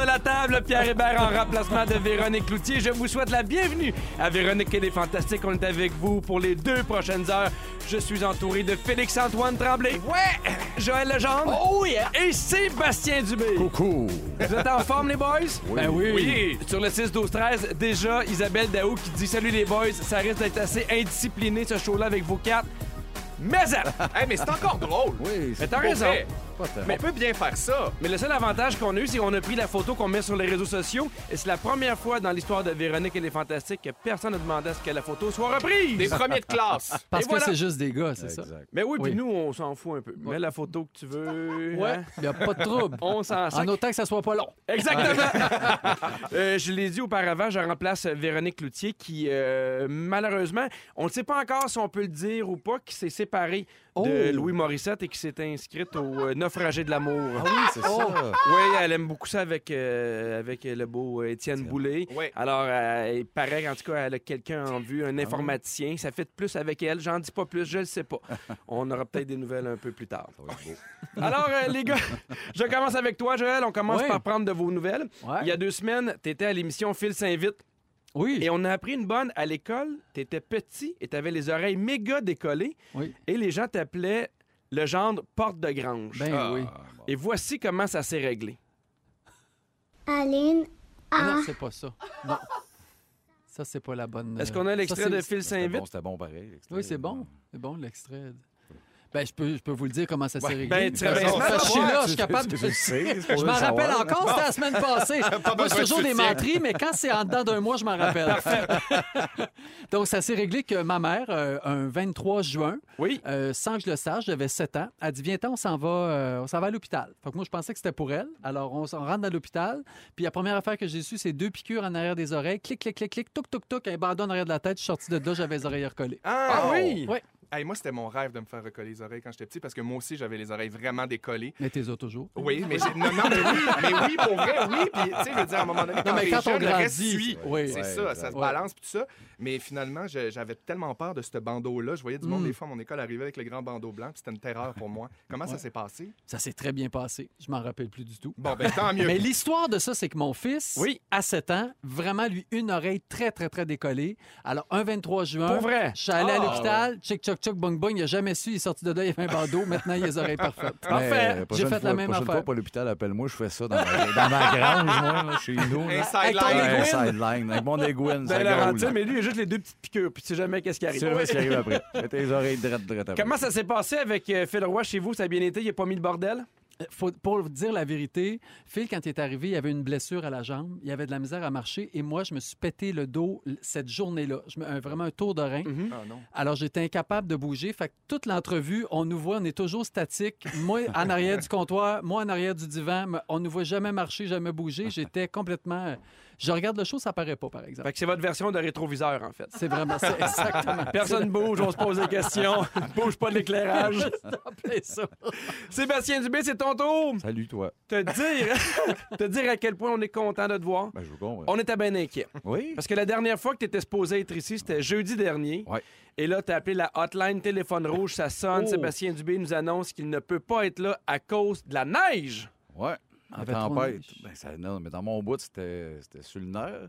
de la table, Pierre Hébert en remplacement de Véronique Cloutier. Je vous souhaite la bienvenue à Véronique et les Fantastiques. On est avec vous pour les deux prochaines heures. Je suis entouré de Félix-Antoine Tremblay. Ouais! Joël Legendre. Oh yeah! Et Sébastien Dubé. Coucou. Vous êtes en forme, les boys? Ben oui. Oui. Sur le 6-12-13, déjà, Isabelle Daou qui dit Salut les boys, ça risque d'être assez indiscipliné ce show-là avec vos quatre. Mais! Hey, mais c'est encore drôle. Oui, Mais c'est t'as Pour raison. vrai. Tant. On peut bien faire ça. Mais le seul avantage qu'on a eu, c'est qu'on a pris la photo qu'on met sur les réseaux sociaux. Et c'est la première fois dans l'histoire de Véronique et les Fantastiques que personne n'a demandé à ce que la photo soit reprise. Des premiers de classe. Parce Et que voilà. c'est juste des gars, c'est ça? Exact. Mais oui, puis Oui. nous, on s'en fout un peu. Mets la photo que tu veux. Ouais, hein. il n'y a pas de trouble. On s'en En autant que ça soit pas long. Exactement. Euh, je l'ai dit auparavant, je remplace Véronique Cloutier qui, euh, malheureusement, on ne sait pas encore si on peut le dire ou pas, qui s'est séparée de Oh. Louis Morissette et qui s'est inscrite au euh, Naufragé de l'amour. Ah oui, c'est ça. Oui, elle aime beaucoup ça avec, euh, avec le beau euh, Étienne Boulay. Oui. Alors, euh, il paraît qu'en tout cas, elle a quelqu'un en vue, un informaticien. Ça fait de plus avec elle. J'en dis pas plus, je le sais pas. On aura peut-être des nouvelles un peu plus tard. Alors, euh, les gars, je commence avec toi, Joël. On commence par prendre de vos nouvelles. Ouais. Il y a deux semaines, tu étais à l'émission Phil s'invite Oui. et on a appris une bonne à l'école. Tu étais petit et tu avais les oreilles méga décollées Oui. et les gens t'appelaient le gendre porte de grange. Ben Ah. oui. Et voici comment ça s'est réglé. Aline, Ah ah, non, c'est pas ça. Non. Ça, c'est pas la bonne. Est-ce euh, qu'on a l'extrait de Phil C'était s'invite? bon, c'était bon pareil. Oui, c'est bon. C'est bon, l'extrait. Ben, je peux, je peux vous le dire comment ça s'est réglé. ben, très bien. Je suis là, je suis capable de Je m'en rappelle encore, c'était la semaine passée. Moi, c'est toujours des menteries, mais quand c'est en dedans d'un mois, je m'en rappelle. Donc, ça s'est réglé que ma mère, euh, un 23 juin, Oui. euh, sans que je le sache, j'avais 7 ans, elle dit Viens, on s'en va, euh, on s'en va à l'hôpital. Fait que moi, je pensais que c'était pour elle. Alors, on, s'en rentre dans l'hôpital. Puis la première affaire que j'ai su, c'est deux piqûres en arrière des oreilles. Clic, clic, clic, clic, toc, toc, toc, un bandon en arrière de la tête. Je suis sorti de là, j'avais les oreilles recollées. Ah, oui? Ouais. Hey, moi, c'était mon rêve de me faire recoller les oreilles quand j'étais petit parce que moi aussi, j'avais les oreilles vraiment décollées. Mais t'es toujours. Oui, mais j'ai- non, non, mais oui, mais oui, pour vrai, oui. Puis, tu sais, je veux dire, à un moment donné, quand, mais t'es quand on grandit, oui. C'est Ouais, ça, ça se Ouais. balance puis tout ça. Mais finalement, j'avais tellement peur de ce bandeau-là. Je voyais du monde Mm. des fois à mon école arriver avec le grand bandeau blanc, c'était une terreur pour moi. Comment ça s'est passé? Ça s'est très bien passé. Je m'en rappelle plus du tout. Bon, ben tant mieux. Mais l'histoire de ça, c'est que mon fils, Oui. à 7 ans, vraiment, lui, une oreille très, très, très décollée. Alors, un 23 juin, Pour vrai? je suis allé à Ah, l'hôpital, tchic, tchoc, tchoc, bong, bong. Il n'a jamais su, il est sorti de là, il avait un bandeau. Maintenant, il a les oreilles parfaites. Parfait. euh, J'ai prochaine fait la même prochaine affaire. fois, pas l'hôpital, appelle-moi, je fais ça dans ma, dans ma grange, moi, là, chez nous. Sideline. Sideline, avec mon aiguine, ça Ben, gaule. Laurentine, mais lui, il a juste les deux petites piqûres, puis tu sais jamais qu'est-ce qui arrive. C'est vrai ce qui arrive après. Tes oreilles drettes après. Comment ça s'est passé avec euh, Phil Roy chez vous? Ça a bien été? Il a pas mis le bordel? Faut, pour vous dire la vérité, Phil, quand il est arrivé, il avait une blessure à la jambe, il avait de la misère à marcher et moi, je me suis pété le dos cette journée-là. Je me- un- vraiment un tour de rein. Mhm. Ah non. Alors, j'étais incapable de bouger. Fait que toute l'entrevue, on nous voit, on est toujours statique. Moi, en arrière du comptoir, moi, en arrière du divan. mais On nous voit jamais marcher, jamais bouger. J'étais complètement. Je regarde le show, ça paraît pas, par exemple. Fait que c'est votre version de rétroviseur, en fait. C'est vraiment c'est exactement. Personne bouge, on se pose des questions. bouge pas de l'éclairage. C'est ça. Sébastien Dubé, c'est ton tour. Salut, toi. Te dire, te dire à quel point on est content de te voir. Ben, je vous comprends. On était bien inquiets. Oui? Parce que la dernière fois que tu étais supposé être ici, c'était jeudi dernier. Ouais. Et là, tu as appelé la hotline téléphone rouge, ça sonne. Oh. Sébastien Dubé nous annonce qu'il ne peut pas être là à cause de la neige. Ouais. En tempête. Ben, ça, non, mais dans mon bout, c'était c'était sur le nerf.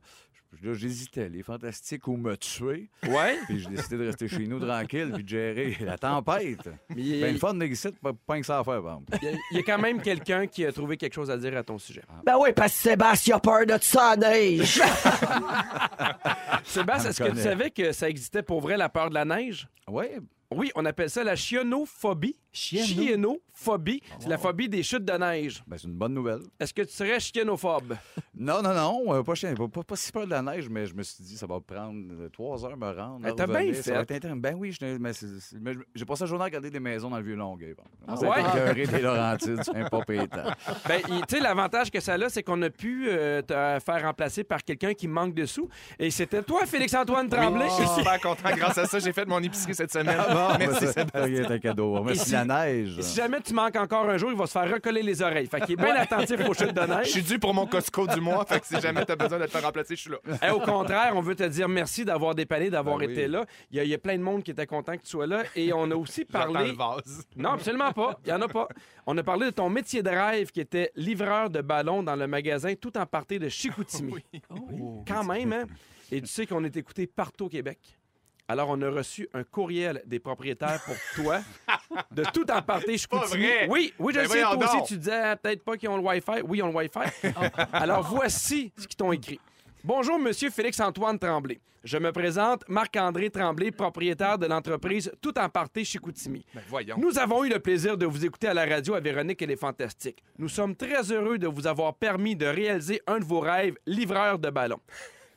Là, j'hésitais. Les fantastiques ou me tuer? Ouais. Puis j'ai décidé de rester chez nous tranquille puis de gérer la tempête. Mais il, Ben, le fun d'exit, pas, pas que ça à faire, par exemple. il y a- il y a quand même quelqu'un qui a trouvé quelque chose à dire à ton sujet. Ben oui, parce que Sébastien a peur de ça, neige. Sébastien, est-ce que tu savais que ça existait pour vrai la peur de la neige? Ouais. Oui, on appelle ça la chionophobie. Chienno? Chienophobie. C'est la phobie des chutes de neige. Ben, c'est une bonne nouvelle. Est-ce que tu serais chienophobe? Non, non, non, euh, pas, chien, pas, pas, pas si peur de la neige, mais je me suis dit, ça va prendre euh, trois heures me rendre. Ben, t'as bien revenir, fait. ça va être intéressant. Ben oui, je- mais, c'est- c'est- mais j'ai passé la journée à regarder des maisons dans le vieux Longueuil. Bon. Ah Ça ouais? des Laurentides, c'est un pas pétant. Ben, il- tu sais, l'avantage que ça a, c'est qu'on a pu euh, te faire remplacer par quelqu'un qui manque de sous. Et c'était toi, Félix-Antoine Tremblay. Je suis super content. Grâce à ça, j'ai fait mon épicerie cette semaine. Ah Ah, Merci, ben, ça, c'est un cadeau. Merci la neige. Et si jamais tu manques encore un jour, il va se faire recoller les oreilles. Fait qu'il est bien attentif aux chutes de Je neige. suis dû pour mon Costco du mois, fait que si jamais t'as besoin de te faire remplacer, je suis là. Eh, au contraire, on veut te dire merci d'avoir dépanné, d'avoir Ben oui. été là. Il y, a, il y a plein de monde qui était content que tu sois là. Et on a aussi parlé. le vase. Non, absolument pas. Il n'y en a pas. On a parlé de ton métier de rêve qui était livreur de ballons dans le magasin tout en partie de Chicoutimi. Oh. Quand même, hein? Et tu sais qu'on est écouté partout au Québec. Alors, on a reçu un courriel des propriétaires pour toi de tout en partie Chicoutimi. vrai. Oui, oui, je Ben sais. Toi voyons aussi, donc. tu disais ah, peut-être pas qu'ils ont le Wi-Fi. Oui, ils ont le Wi-Fi. Alors, voici ce qu'ils t'ont écrit. Bonjour, Monsieur Félix-Antoine Tremblay. Je me présente, Marc-André Tremblay, propriétaire de l'entreprise Tout en Chicoutimi. Ben voyons. Nous avons eu le plaisir de vous écouter à la radio à Véronique et les Fantastiques. Nous sommes très heureux de vous avoir permis de réaliser un de vos rêves, livreur de ballons.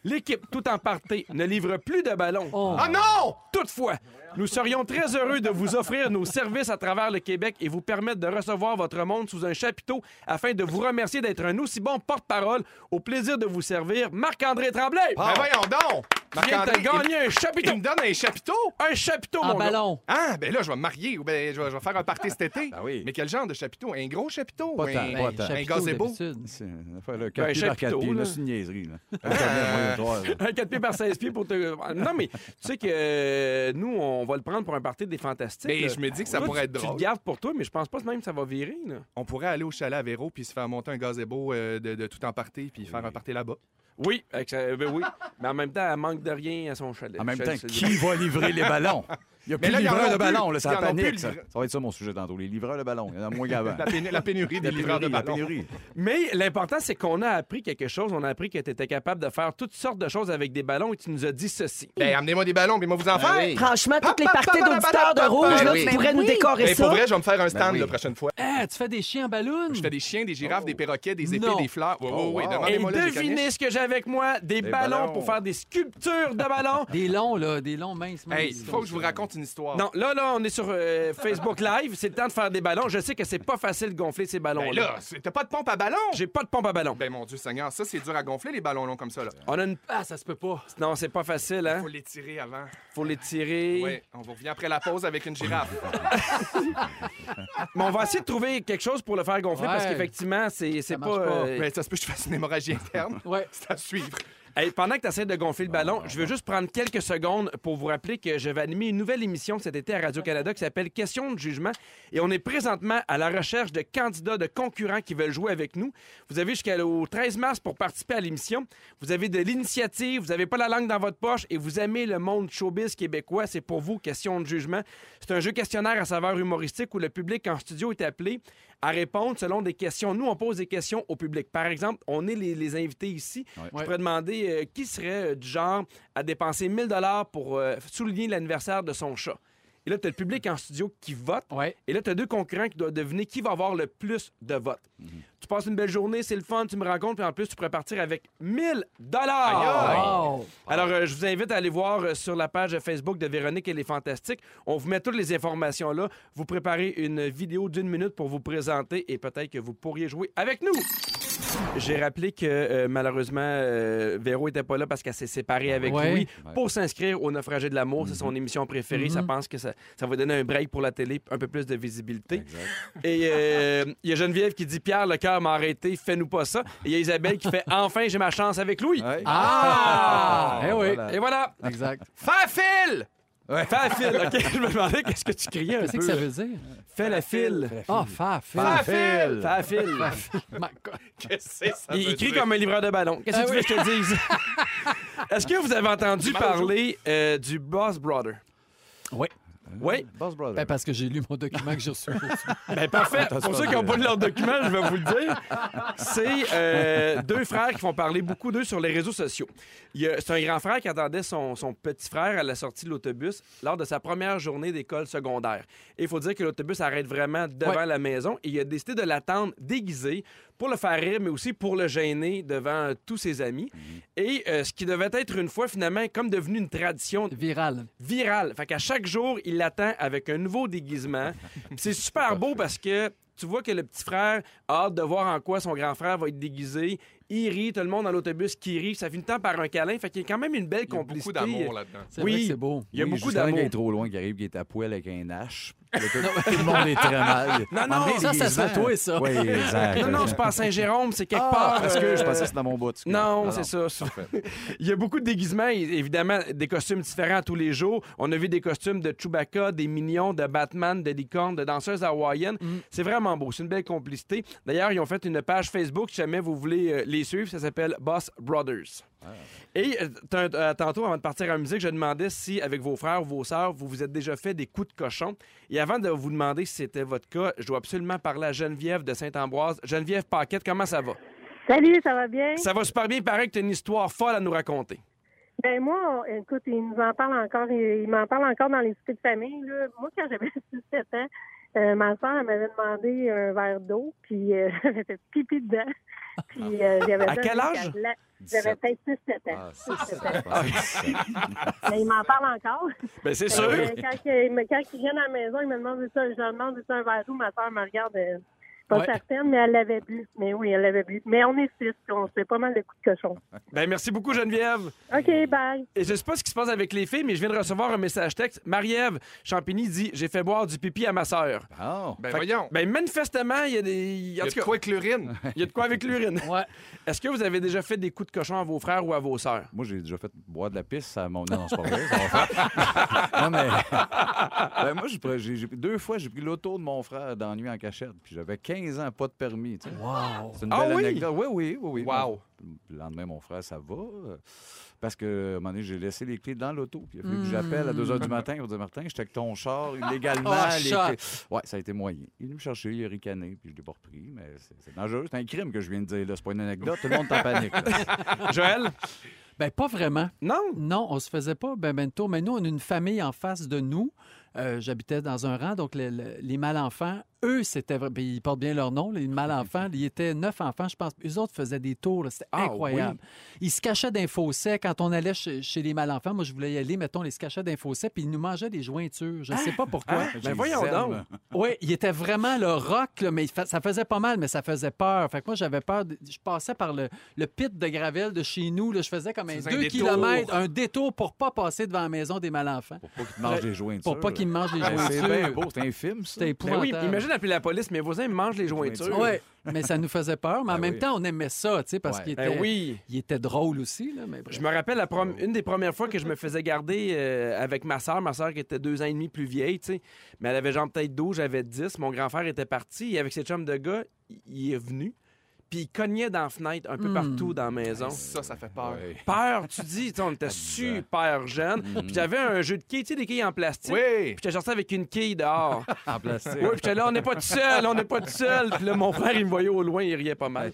L'équipe Tout en partie ne livre plus de ballons. Oh. Ah non! Toutefois, nous serions très heureux de vous offrir nos services à travers le Québec et vous permettre de recevoir votre monde sous un chapiteau afin de vous remercier d'être un aussi bon porte-parole. Au plaisir de vous servir, Marc-André Tremblay. Ben voyons donc! de te Marc-André, gagner un il, chapiteau. il me donne un chapiteau? Un chapiteau, mon gars. ballon. Ah, ben là, je vais me marier ou ben je vais, je vais faire un party cet été. Ben oui. Mais quel genre de chapiteau? Un gros chapiteau? Pas un... Ben, pas chapiteau, Un gazebo? C'est une affaire, là, Ben, 4 pieds par 4 chapiteau, pieds. là. là, C'est une niaiserie. Là. Un là. Un 4 pieds par 16 pieds pour te. Non, mais tu sais que euh, nous, on va le prendre pour un party des fantastiques. Mais là. je me dis que ça Toi, pourrait tu- être Tu drôle. le gardes pour toi, mais je pense pas même que ça va virer. Là. On pourrait aller au chalet à Véro puis se faire monter un gazebo euh, de, de tout en party puis faire un party là-bas. Oui, avec ça- ben oui. Mais en même temps, elle manque de rien à son chalet. En même temps, qui va livrer les ballons? Il n'y a Mais plus là, de en livreurs de plus. ballons, là, ça en panique. plus, Ça. va être ça mon sujet tantôt. Les livreurs de ballons. Il y en a moins qu'avant. La, pénu- la pénurie des La livreurs de la ballons. pénurie. Mais l'important, c'est qu'on a appris quelque chose. On a appris que tu étais capable de faire toutes sortes de choses avec des ballons et tu nous as dit ceci. Ben, amenez-moi des ballons, puis moi vous en faire. oui. Franchement, toutes les Pa, pa, parties pa, pa, d'auditeurs de rouge, là, oui. tu pourrais Ben nous décorer Ben, ça. pour vrai, je vais me faire un stand oui. la prochaine fois. Ah, tu fais des chiens en ballon? Je fais des chiens, des girafes, des perroquets, des épées, Non. des fleurs. Oui, oui, Oh, oui. wow. Et Demandez-moi là, j'ai devinez ce que j'ai avec moi des Des ballons, ballons. pour faire des sculptures de ballons. Des longs, là, des longs minces. minces. Hey, il faut que je vous raconte une histoire. Non, là, là, on est sur euh, Facebook Live. C'est le temps de faire des ballons. Je sais que c'est pas facile de gonfler ces Ben ballons-là. là, c'est- t'as pas de pompe à ballon? J'ai pas de pompe à ballon. Ben mon Dieu Seigneur, ça c'est dur à gonfler les ballons longs comme ça là. On a une. Ah, ça se peut pas. Non, c'est pas facile, hein? Faut les tirer avant. Faut les tirer. Ouais, on vous revient après la pause avec une girafe. Mais on va essayer de trouver quelque chose pour le faire gonfler parce qu'effectivement, c'est pas. pas. euh, Ben ça se peut que je fasse une hémorragie interne. Ouais. C'est pendant que tu essaies de gonfler le ballon, je veux juste prendre quelques secondes pour vous rappeler que je vais animer une nouvelle émission cet été à Radio-Canada qui s'appelle Question de jugement. Et on est présentement à la recherche de candidats, de concurrents qui veulent jouer avec nous. Vous avez jusqu'au 13 mars pour participer à l'émission. Vous avez de l'initiative, vous n'avez pas la langue dans votre poche et vous aimez le monde showbiz québécois. C'est pour vous Question de jugement. C'est un jeu questionnaire à saveur humoristique où le public en studio est appelé à répondre selon des questions. Nous, on pose des questions au public. Par exemple, on est les, les invités ici. Je pourrais demander euh, qui serait euh, du genre à dépenser 1000 dollars pour euh, souligner l'anniversaire de son chat? Et là, tu as le public en studio qui vote. Ouais. Et là, tu as deux concurrents qui doivent deviner qui va avoir le plus de votes. Tu passes une belle journée, c'est le fun, tu me rencontres, puis en plus, tu pourrais partir avec 1000 dollars. Wow. Alors, euh, je vous invite à aller voir euh, sur la page Facebook de Véronique et les Fantastiques. On vous met toutes les informations là. Vous préparez une vidéo d'une minute pour vous présenter et peut-être que vous pourriez jouer avec nous. J'ai rappelé que euh, malheureusement, euh, Véro était pas là parce qu'elle s'est séparée avec Ouais. Louis pour s'inscrire au Naufragé de l'amour. C'est son émission préférée. Ça pense que ça, ça va donner un break pour la télé, un peu plus de visibilité. Et euh, il y a Geneviève qui dit Pierre, le cœur m'a arrêté, fais-nous pas ça. Et il y a Isabelle qui fait Enfin, j'ai ma chance avec Louis. Ouais. Ah! Eh oui. Voilà. Et voilà. Exact. Faire fil! Fais la file, OK? Je me demandais qu'est-ce que tu criais un Qu'est-ce peu. que ça veut dire? Fais la file. Ah, faire, Faire faire. fil! Fais la file. My God. Qu'est-ce que ça Il, crie dire? comme un livreur de ballon. Qu'est-ce que Ah tu veux que je te dise? Est-ce que vous avez entendu parler euh, du Boss Brother? Oui. Oui? Boss Brother. Ben, parce que j'ai lu mon document que j'ai reçu. Ben parfait. Pour ceux qui n'ont pas lu leur document, je vais vous le dire. C'est euh, deux frères qui font parler beaucoup d'eux sur les réseaux sociaux. C'est un grand frère qui attendait son, son petit frère à la sortie de l'autobus lors de sa première journée d'école secondaire. Et il faut dire que l'autobus arrête vraiment devant Ouais. la maison et il a décidé de l'attendre déguisé pour le faire rire, mais aussi pour le gêner devant euh, tous ses amis. Et euh, ce qui devait être une fois finalement comme devenu une tradition Viral. virale. Fait qu'à chaque jour, il l'attend avec un nouveau déguisement. Puis c'est super beau parce que tu vois que le petit frère a hâte de voir en quoi son grand frère va être déguisé. Il rit, tout le monde dans l'autobus qui rit. Ça finit le temps par un câlin. Fait qu'il y a quand même une belle Il y a complicité. beaucoup d'amour là-dedans. Oui. c'est beau. Il y a Oui, beaucoup jusqu'à temps qu'il d'amour. est trop loin, qui arrive, qui est à poil avec un hache. Tout, le monde est très mal. Non, non, ça, ça serait toi, ça. Oui, exact. Non, non, pas à Saint-Jérôme, c'est quelque Ah, part. parce que euh, je pensais que c'était dans mon bout. Non, c'est ça. Il y a beaucoup de déguisements, évidemment, des costumes différents tous les jours. On a vu des costumes de Chewbacca, des Minions, de Batman, de licorne, de danseuses hawaïennes. C'est vraiment beau. C'est une belle complicité. D'ailleurs, ils ont fait une page Facebook, si jamais vous voulez euh, les suivre. Ça s'appelle Boss Brothers. Et euh, euh, tantôt, avant de partir en musique, je demandais si, avec vos frères ou vos sœurs, vous vous êtes déjà fait des coups de cochon. Et avant de vous demander si c'était votre cas, je dois absolument parler à Geneviève de Saint-Ambroise. Geneviève Paquette, comment ça va? Salut, ça va bien? Ça va super bien. Il paraît que tu as une histoire folle à nous raconter. Ben moi, on- écoute, il nous en parle encore, il, il m'en parle encore dans les de famille. Là. Moi, quand j'avais 6-7 ans, euh, ma soeur elle m'avait demandé un verre d'eau, puis euh, j'avais fait pipi dedans. Puis euh, j'avais À fait quel âge? J'avais peut-être 6-7 ans. Ah, c'est ça. 6-7 ans. ça. Mais il m'en parle encore. Ben, c'est Euh, sûr. quand, quand il vient à la maison, il me demande ça, je demande ça un verre d'eau, ma soeur me regarde. Pas Ouais. certaine, mais elle l'avait bu. Mais oui, elle l'avait bu. Mais on est six, on fait pas mal de coups de cochon. Ben, merci beaucoup, Geneviève. OK, bye. Et je sais pas ce qui se passe avec les filles, mais je viens de recevoir un message texte. Marie-Ève Champigny dit J'ai fait boire du pipi à ma sœur. Ah, Ben Fait voyons. Ben, manifestement, il y a des. Il y a de quoi avec l'urine? il y a de quoi avec l'urine. Ouais. Est-ce que vous avez déjà fait des coups de cochon à vos frères ou à vos sœurs? Moi, j'ai déjà fait boire de la pisse à mon. Non, non, c'est pas vrai. ça va faire. non, mais. Ben, moi, j'ai deux fois, j'ai pris l'auto de mon frère dans la nuit en cachette. Puis j'avais 15 ans, pas de permis. tu sais. Wow. C'est une Ah oui? anecdote. Oui, oui, oui. oui. Wow. Le lendemain, mon frère, ça va. Parce que, à un moment donné, j'ai laissé les clés dans l'auto. Puis il a fallu que j'appelle à 2 h du matin. Il m'a dit Martin, j'étais avec ton char illégalement. Oh, les clés. Ouais, ça a été moyen. Il est venu me chercher, il a ricané, puis je l'ai pas repris. Mais c'est dangereux. C'est un crime que je viens de dire. là. C'est pas une anecdote. Tout le monde est en panique. Joël? Ben, pas vraiment. Non? Non, on se faisait pas ben, ben tour. Mais nous, on a une famille en face de nous. Euh, J'habitais dans un rang, donc le- le- les mal-enfants, eux, c'était vrai- ben, ils portent bien leur nom, les mal-enfants. Ils étaient neuf enfants, je pense. Eux autres faisaient des tours, c'était Ah, incroyable. Ils se cachaient d'un fossé quand on allait chez, chez les mal-enfants. Moi, je voulais y aller, mettons, ils se cachaient d'un fossé, puis ils nous mangeaient des jointures. Je ne sais pas pourquoi. Hein? Ben, voyons donc. Oui, il était vraiment le rock, là, mais ça faisait pas mal, mais ça faisait peur. Fait que moi, j'avais peur. de- Je passais par le, le pit de Gravel de chez nous. là. je faisais comme un C'est un 2 détour. km, un détour pour pas passer devant la maison des mal-enfants. Pour pas qu'ils mangent des jointures. Pour pas qu'ils me mangent les C'est jointures. bien beau. C'est un film, ça. C'était Ben oui, épouvantable. imagine appeler la police, mes voisins me mangent les jointures. Oui, mais ça nous faisait peur. Mais en Ben même oui. temps, on aimait ça, tu sais, parce Ouais. qu'il Ben était, oui. il était drôle aussi. Là, mais bref. Je me rappelle la prom- une des premières fois que je me faisais garder euh, avec ma soeur, ma soeur qui était deux ans et demi plus vieille, tu sais. Mais elle avait genre peut-être 12, j'avais 10. Mon grand frère était parti et avec ses chums de gars, il est venu. Puis il cognait dans la fenêtre un peu Hmm. partout dans la maison. Ça, ça fait peur. Ouais. Peur, tu dis, on était super jeunes. Puis j'avais un jeu de quilles, tu sais, des quilles en plastique. Oui! Puis j'étais sorti avec une quille dehors. En plastique. Oui, puis j'étais là, on n'est pas tout seul, on n'est pas tout seul. Puis là, mon frère, il me voyait au loin, il riait pas mal.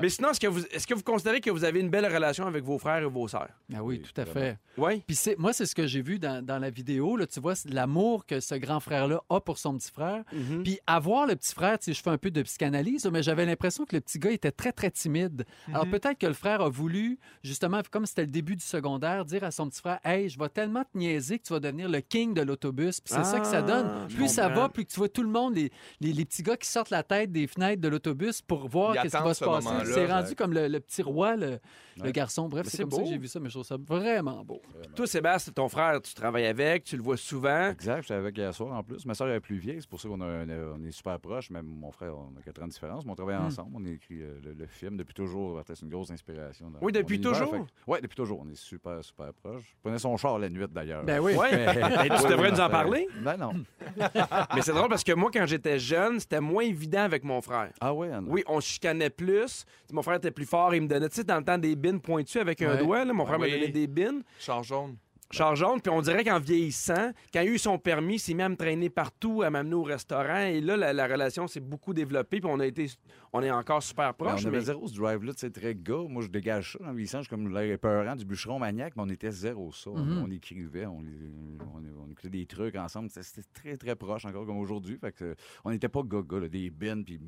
Mais sinon, est-ce que, vous, est-ce que vous considérez que vous avez une belle relation avec vos frères et vos sœurs? Ah oui, Oui, tout à vraiment. fait. Oui? Puis c'est- moi, c'est ce que j'ai vu dans, dans la vidéo. Là, tu vois, c'est l'amour que ce grand frère-là a pour son petit frère. Mhm. Puis avoir le petit frère, tu sais, je fais un peu de psychanalyse, mais j'avais l'impression que le petit gars était très, très timide. Alors peut-être que le frère a voulu, justement, comme c'était le début du secondaire, dire à son petit frère Hey, je vais tellement te niaiser que tu vas devenir le king de l'autobus. Puis c'est ça que ça Ah, donne. je Plus ça va, plus que tu vois tout le monde, les, les, les petits gars qui sortent la tête des fenêtres de l'autobus pour voir qu'est-ce qui va se ce passer. C'est rendu comme le, le petit roi, le, le garçon. Bref, c'est c'est comme ça que beau. j'ai vu ça, mais je trouve ça vraiment beau. Toi, Sébastien, ton frère, tu travailles avec, tu le vois souvent. Exact, j'étais avec hier soir en plus. Ma soeur est plus vieille, c'est pour ça qu'on a un- on est super proches. Même mon frère, on a 4 ans de différence, mais on travaille Hmm. ensemble. On a écrit euh, le, le film depuis toujours. C'est une grosse inspiration. dans Oui, depuis toujours? Oui, depuis toujours. On est super, super proches. Je prenais son char la nuit d'ailleurs. Ben oui. Oui. Mais- tu devrais nous en Ben, parler? Ben non. Mais c'est drôle parce que moi, quand j'étais jeune, c'était moins évident avec mon frère. Ah ouais, Anne? Oui, on se chicanait plus. Mon frère était plus fort. Il me donnait, tu sais, dans le temps, des bines pointues avec un Ouais. doigt. là. Mon frère Oui. me donnait des bines. Char jaune. Char jaune. Puis on dirait qu'en vieillissant, quand il a eu son permis, il s'est mis à me traîner partout, à m'amener au restaurant. Et là, la, la relation s'est beaucoup développée. Puis on a été, on est encore super proches. on avait mais- zéro ce drive-là, tu sais, très gars. Moi, je dégage ça en vieillissant. Je suis comme l'air épeurant du bûcheron maniaque, mais on était zéro ça. On- Mhm. On écrivait, on, on- on écoutait des trucs ensemble. C'était- très, très proche encore comme aujourd'hui. Fait que, on n'était pas gaga, là, des bins, puis...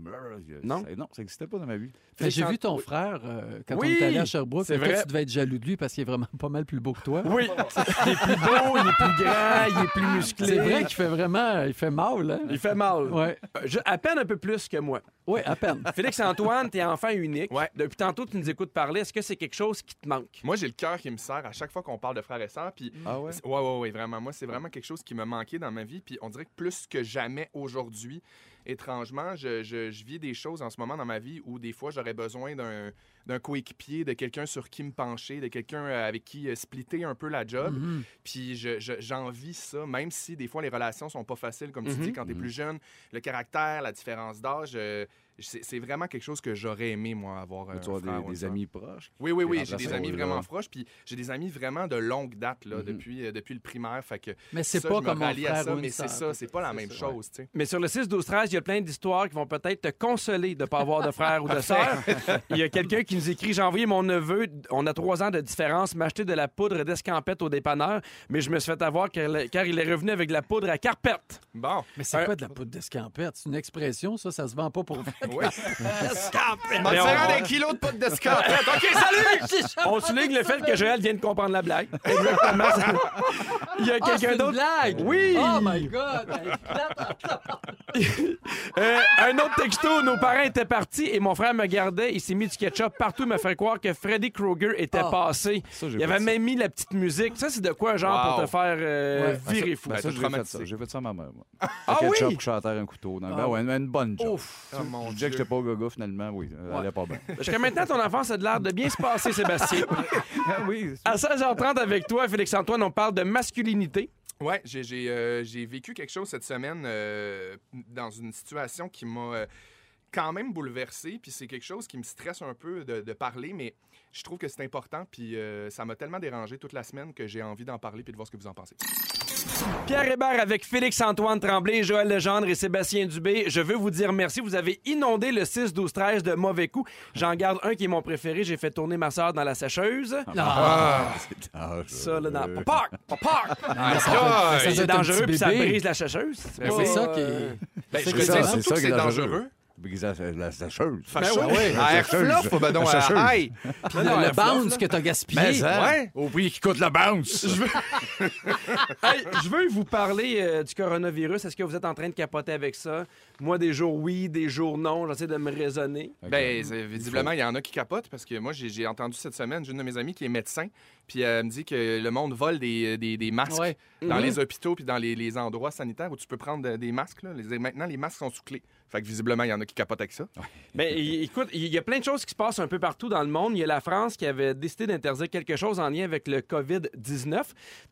Non? ça- non, ça n'existait pas dans ma vie. Mais J'ai vu ton oui. frère euh, quand Oui, on est allé à Sherbrooke. c'est mais toi, vrai. tu devais être jaloux de lui parce qu'il est vraiment pas mal plus beau que toi. Oui, il est plus beau, il est plus grand, il est plus musclé. C'est vrai qu'il fait vraiment. Il fait mal, hein? Il fait mal. Ouais. Euh, je- à peine un peu plus que moi. Oui, à peine. Félix-Antoine, t'es enfant unique. Ouais. Depuis tantôt, tu nous écoutes parler. Est-ce que c'est quelque chose qui te manque? Moi, j'ai le cœur qui me sert à chaque fois qu'on parle de frères et sœurs. Puis, Ah ouais? c'est- ouais, ouais, ouais, vraiment. Moi, c'est vraiment quelque chose qui me manquait dans ma vie. Puis, on dirait que plus que jamais aujourd'hui, étrangement, je, je- je vis des choses en ce moment dans ma vie où des fois, j'aurais besoin d'un coéquipier, de quelqu'un sur qui me pencher, de quelqu'un euh, avec qui euh, splitter un peu la job. Mhm. Puis je- je- j'envie ça, même si des fois les relations sont pas faciles, comme tu Mhm. dis, quand tu es plus jeune. Le caractère, la différence d'âge, euh, c'est vraiment quelque chose que j'aurais aimé, moi, avoir. un Tu as des, amis proches? Oui, oui, oui. J'ai des amis vraiment proches, puis j'ai des amis vraiment de longue date, là, Mhm. depuis, euh, depuis le primaire. Fait que Mais c'est pas comme ça, ou une mais c'est ça, c'est pas la même ça. chose, tu sais. Mais sur le 6, 12, 13, il y a plein d'histoires qui vont peut-être te consoler de ne pas avoir de frère ou de sœur. Il y a quelqu'un qui nous écrit J'ai envoyé mon neveu, on a trois ans de différence, m'acheter de la poudre d'escampette au dépanneur, mais je me suis fait avoir car, car il est revenu avec de la poudre à carpette. Bon, Mais c'est quoi de la poudre d'escampette? C'est une expression, ça, ça se vend pas pour oui. Mais on- des kilos de potes d'escampette. OK, salut! On souligne le fait que Joël vient de comprendre la blague. Exactement. ça. Il y a Ah, c'est quelqu'un une d'autre? blague! Oui! Oh my God! Euh, un autre texto, nos parents étaient partis et mon frère me gardait. Il s'est mis du ketchup partout, me fait croire que Freddy Krueger était Ah. passé. Ça, j'ai Il fait avait ça. même mis la petite musique. Ça, c'est de quoi, genre, pour te faire euh, Ouais. virer fou? Ben, Ben, ça, j'ai fait traumatisé. ça. J'ai fait ça à ma mère, moi. Ah ketchup, oui? à terre, un couteau. dans- Ben Ah. ouais, une, une bonne job. Ouf! Oh, mon disais que j'étais pas gaga, finalement, oui. Elle allait pas bien. Jusqu'à maintenant, ton enfance a de l'air de bien se passer, Sébastien. oui. À 16h30 avec toi, Félix-Antoine, on parle de masculinité. Ouais, j'ai j'ai, euh, j'ai vécu quelque chose cette semaine euh, dans une situation qui m'a euh, quand même bouleversé. Puis c'est quelque chose qui me stresse un peu de, de parler, mais je trouve que c'est important. Puis euh, ça m'a tellement dérangé toute la semaine que j'ai envie d'en parler puis de voir ce que vous en pensez. Pierre Hébert avec Félix-Antoine Tremblay, Joël Legendre et Sébastien Dubé. Je veux vous dire merci. Vous avez inondé le 6-12-13 de mauvais coups. J'en garde un qui est mon préféré. J'ai fait tourner ma sœur dans la sécheuse. Ah, C'est dangereux. Ça, là, dans... Papa! Papa! doit C'est dangereux, puis ça brise la sécheuse. C'est ça qui est. Ben, C'est je dis c'est surtout que c'est dangereux. La, la ouais. À air chercheuse. fluff, ben non, La chercheuse. high. Puis non, le, la le bounce que t'as gaspillé. Mais ça, Ouais. au prix qui coûte le bounce. Hey, je veux vous parler euh, du coronavirus. Est-ce que vous êtes en train de capoter avec ça? Moi, des jours oui, des jours non. J'essaie de me raisonner. Ben, c'est- visiblement, il y en a qui capotent parce que moi, j'ai entendu cette semaine, j'ai une de mes amies qui est médecin, puis elle me dit que le monde vole des, des, des masques Ouais. dans Mhm. les hôpitaux puis dans les, les endroits sanitaires où tu peux prendre de- des masques. Là. Les- maintenant, les masques sont sous clé. Fait que visiblement, il y en a qui capotent avec ça. Ben, y- écoute, il y a plein de choses qui se passent un peu partout dans le monde. Il y a la France qui avait décidé d'interdire quelque chose en lien avec le COVID-19.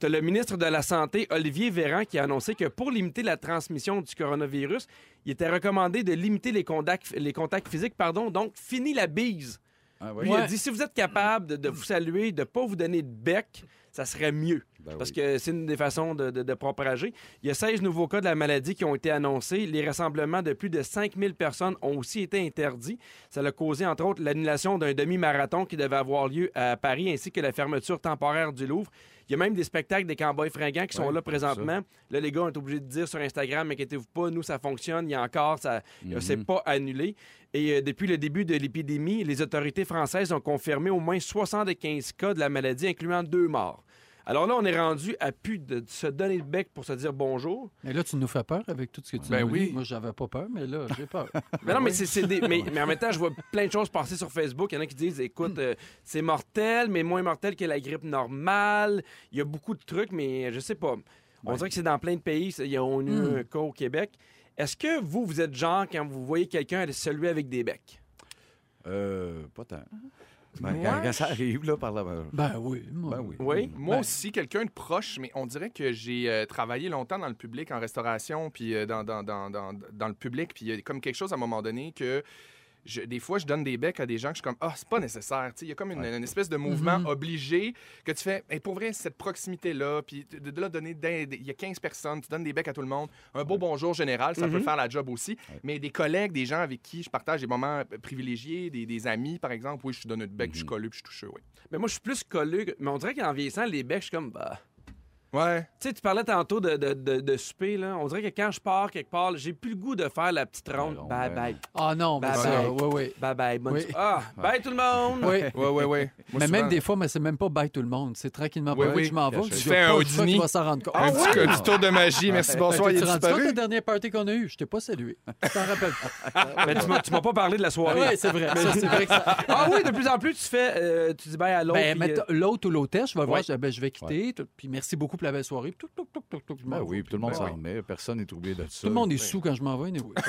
Tu as le ministre de la Santé, Olivier Véran, qui a annoncé que pour limiter la transmission du coronavirus, il était recommandé de limiter les contacts, les contacts physiques. Pardon, donc, fini la bise. Ah Lui, il a dit si vous êtes capable de, de vous saluer, de ne pas vous donner de bec, ça serait mieux. Ben Parce oui. que c'est une des façons de, de- de propager. Il y a 16 nouveaux cas de la maladie qui ont été annoncés. Les rassemblements de plus de 5000 personnes ont aussi été interdits. Ça a causé, entre autres, l'annulation d'un demi-marathon qui devait avoir lieu à Paris, ainsi que la fermeture temporaire du Louvre. Il y a même des spectacles des cowboys fringants qui sont là présentement. Là, les gars ont été obligés de dire sur Instagram, inquiétez-vous pas, nous, ça fonctionne. Il y a encore, ça Mhm. c'est pas annulé. Et euh, depuis le début de l'épidémie, les autorités françaises ont confirmé au moins 75 cas de la maladie, incluant deux morts. Alors là, on est rendu à plus de, se donner le bec pour se dire bonjour. Mais là, tu nous fais peur avec tout ce que tu Ben nous oui. dis. Moi, j'avais pas peur, mais là, j'ai peur. Mais non, mais c'est c'est des- mais, mais en même temps, je vois plein de choses passer sur Facebook. Il y en a qui disent, écoute, euh, c'est mortel, mais moins mortel que la grippe normale. Il y a beaucoup de trucs, mais je sais pas. On dirait que c'est dans plein de pays. Il y a on a eu un cas au Québec. Est-ce que vous, vous êtes genre, quand vous voyez quelqu'un, celui avec des becs? Euh, pas tant. Ben, quand, quand ça arrive, là, par là. ben, Ben oui. Moi. Ben oui. Oui? Moi Ben- aussi, quelqu'un de proche, mais on dirait que j'ai euh, travaillé longtemps dans le public, en restauration, puis euh, dans, dans, dans, dans, dans le public, puis il y a comme quelque chose à un moment donné que je- des fois, je donne des becs à des gens que je suis comme, ah, c'est pas nécessaire. Tu sais, Il y a comme une, une espèce de mouvement Mhm. obligé que tu fais, Hey, pour vrai, cette proximité-là, puis de, de là, donner, il y a 15 personnes, tu donnes des becs à tout le monde. Un beau bonjour général, ça peut Mhm. faire la job aussi. Mais des collègues, des gens avec qui je partage des moments euh, privilégiés, des, des amis, par exemple, oui, je suis donne un bec, je suis collé, puis je suis touché, oui. Mais moi, je suis plus collé. Mais on dirait qu'en vieillissant, les becs, je suis comme, bah. Ouais. Tu sais, tu parlais tantôt de, de, de, de souper, là. On dirait que quand je pars quelque part, j'ai plus le goût de faire la petite ronde. Ah non, bye ouais. bye. Ah non, mais Bye ça, bye. oui, oui. Bye bye. Bonne Oui. Ah, bye tout le monde. Oui. Ouais. Moi, mais souvent, même des fois, mais c'est même pas bye tout le monde. C'est tranquillement Oui, pas oui. je m'en vais. Tu fais un Houdini. choix qu'il va s'en rendre compte. un, petit, un petit tour de magie. Merci, bonsoir. Ben, Il est disparu. le dernier party qu'on a eu? Je t'ai pas salué. Tu t'en rappelles pas? Mais tu m'as- tu pas parlé de la soirée. Oui, c'est vrai. C'est. Ah oui, de plus en plus, tu fais. euh, tu dis bye à l'autre. Ben, euh, l'autre ou l'hôtesse, je vais voir, je, ben, je vais quitter. Puis merci beaucoup la belle soirée. Tout, tout, tout, tout, tout, Ben oui, puis tout le monde Ben s'en oui. remet. Personne n'est oublié de ça. Tout le monde est sous quand je m'en vais. compte.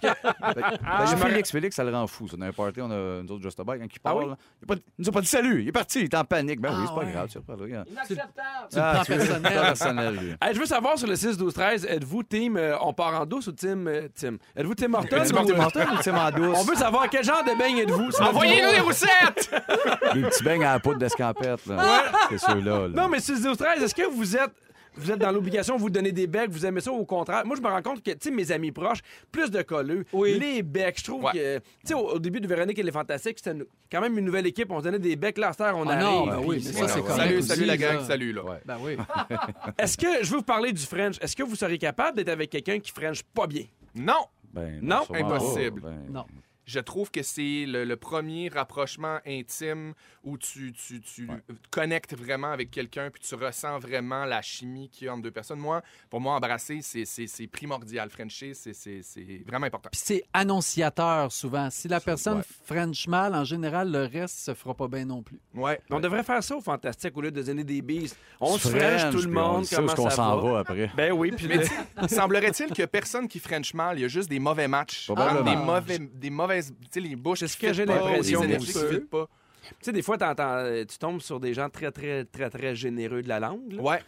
Ben, Ah, a Félix, Félix, ça le rend fou. Ça, dans un party, on a nous autres Just a Bike, quand il Ah là, il, a pas, il nous a pas dit salut. Il est parti, il est en panique. Ben oui, Ah c'est pas ouais. grave. Inacceptable. Le personnel. pas personnel, lui. Hey, je veux savoir sur le 6-12-13, êtes-vous team euh, on part en douce ou team euh, Tim? Êtes-vous Tim Horton? Tim ou, euh, Horton ou Tim en douce? On veut savoir quel genre de beigne êtes-vous. C'est Envoyez-nous des roussettes! Les petits beignes à la poudre d'escampette, là. C'est ceux-là, là. Non, mais 6-12-13, est-ce que vous êtes. Vous êtes dans l'obligation de vous donner des becs, vous aimez ça ou au contraire? Moi, je me rends compte que, tu sais, mes amis proches, plus de colleux, Oui. les becs, je trouve Ouais. que, tu sais, au, au début de Véronique et les Fantastiques, c'était quand même une nouvelle équipe, on se donnait des becs, là, à on Ah arrive. non, ben oui, ça, c'est Salut, salut, aussi, salut la gang, salut là. Ouais. Ben oui. Est-ce que, je veux vous parler du French, est-ce que vous seriez capable d'être avec quelqu'un qui French pas bien? Non, Ben, Non, impossible. Ben, Non. Je trouve que c'est le, le premier rapprochement intime où tu, tu, tu connectes vraiment avec quelqu'un puis tu ressens vraiment la chimie qu'il y a entre deux personnes. Moi, pour moi, embrasser, c'est- c'est c'est primordial. Frencher, c'est- c'est c'est vraiment important. Puis c'est annonciateur souvent. Si la personne ouais. French mal, en général, le reste se fera pas bien non plus. Ouais. On devrait faire ça au Fantastique au lieu de donner des bises. On se French, French, tout le monde, on comment qu'on s'en va? va après. Ben oui, puis Mais semblerait-il a personne qui French mal, il y a juste des mauvais matchs. Des, mauvais, des mauvaises. Tu sais, les bouches. C'est ce que j'ai l'impression Les énergies qui pas. tu sais, des fois, euh, tu tombes sur des gens très, très, très, très généreux de la langue. là. Ouais.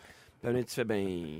Puis là, tu fais, ben.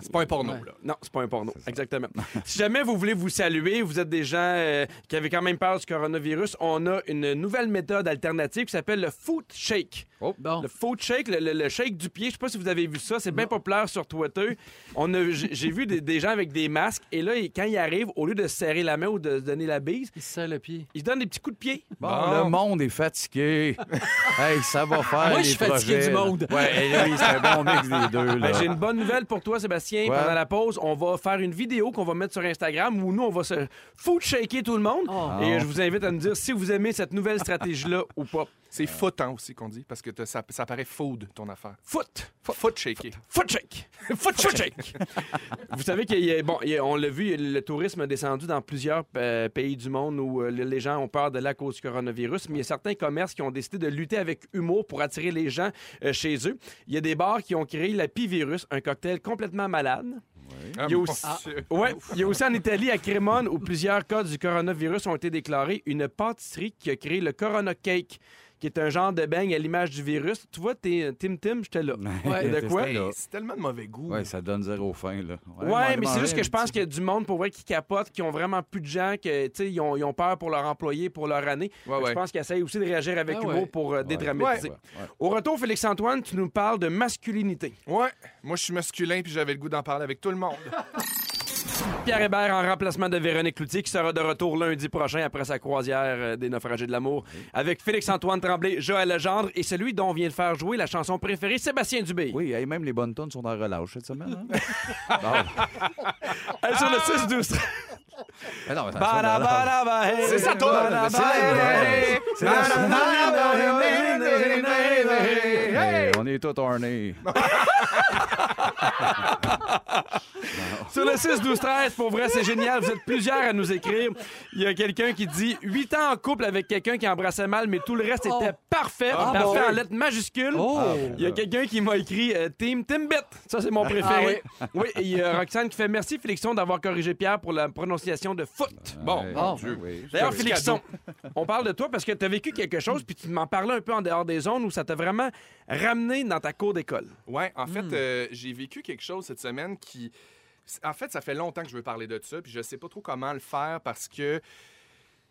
C'est pas un porno, Ouais. là. Non, c'est pas un porno. Exactement. si jamais vous voulez vous saluer, vous êtes des gens euh, qui avaient quand même peur du coronavirus, on a une nouvelle méthode alternative qui s'appelle le foot shake. Bon. Le foot shake, le, le- le shake du pied, je sais pas si vous avez vu ça, c'est bien populaire sur Twitter. On a, j'ai vu des, des gens avec des masques et là, ils- quand ils arrivent, au lieu de se serrer la main ou de se donner la bise, Il se le pied. ils se donnent des petits coups de pied. Bon, Bon. le monde est fatigué. hey, ça va faire. Moi, je suis fatigué projets, du monde. Ouais, et oui, c'est un bon mix des deux. Là. J'ai une bonne nouvelle pour toi, Sébastien. Ouais. Pendant la pause, on va faire une vidéo qu'on va mettre sur Instagram où nous, on va se foot shaker tout le monde. Oh. Et je vous invite à nous dire si vous aimez cette nouvelle stratégie-là ou pas. C'est footant aussi qu'on dit, parce que ça, ça paraît food, ton affaire. Foot. Foot, foot shaker. Foot shake. Foot shake. Vous savez qu'il y a- bon, il y a- on l'a vu, le tourisme a descendu dans plusieurs euh, pays du monde où euh, les gens ont peur de la cause du coronavirus, mais il y a certains commerces qui ont décidé de lutter avec humour pour attirer les gens euh, chez eux. Il y a des bars qui ont créé la Pi-Virus, un cocktail complètement malade. Ah, Il y a aussi- Dieu. Ouais, il y a aussi en Italie, à Crémone, où plusieurs cas du coronavirus ont été déclarés, une pâtisserie qui a créé le Corona Cake, qui est un genre de beigne à l'image du virus. Tu vois, t'es Tim Tim, j'étais là. Ouais, de quoi? C'est tellement de mauvais goût. Ouais, ça donne zéro fin, là. Ouais, mais c'est juste que je pense qu'il y a du monde pour vrai qui capote, qui ont vraiment plus de gens, que tu sais, ils ont, ils ont peur pour leur employé, pour leur année. Ouais. Je pense qu'ils essayent aussi de réagir avec Ah humour ouais. pour euh, dédramatiser. ouais, ouais. Au retour, Félix-Antoine, tu nous parles de masculinité. Ouais, moi je suis masculin puis j'avais le goût d'en parler avec tout le monde. Pierre Hébert en remplacement de Véronique Cloutier qui sera de retour lundi prochain après sa croisière euh, des naufragés de l'amour avec Félix-Antoine Tremblay, Joël Legendre et celui dont on vient de faire jouer la chanson préférée, Sébastien Dubé. Oui, hey, même les bonnes tonnes sont en relâche cette semaine. Hein? Bon. Sur le 6 12 Mais non, mais ça Ba sonne da en ba relâche. da ba hey. C'est ça, toi, on est tous ornés. Sur le 6 12 13 pour vrai, c'est génial. Vous êtes plusieurs à nous écrire. Il y a quelqu'un qui dit 8 ans en couple avec quelqu'un qui embrassait mal, mais tout le reste était parfait. Ah, parfait bon. en lettres majuscules. Oh! Il y a quelqu'un qui m'a écrit euh, Team Timbit. Ça, c'est mon préféré. oui. et il y a Roxane qui fait merci, Félixon, d'avoir corrigé Pierre pour la prononciation de foot. Bon. Dieu, oui. D'ailleurs, Félixon, on parle de toi parce que tu as vécu quelque chose, puis tu m'en parlais un peu en dehors des zones où ça t'a vraiment ramené dans ta cour d'école. Ouais, en fait, euh, j'ai vécu quelque chose cette semaine qui. En fait, ça fait longtemps que je veux parler de ça, puis je sais pas trop comment le faire parce que.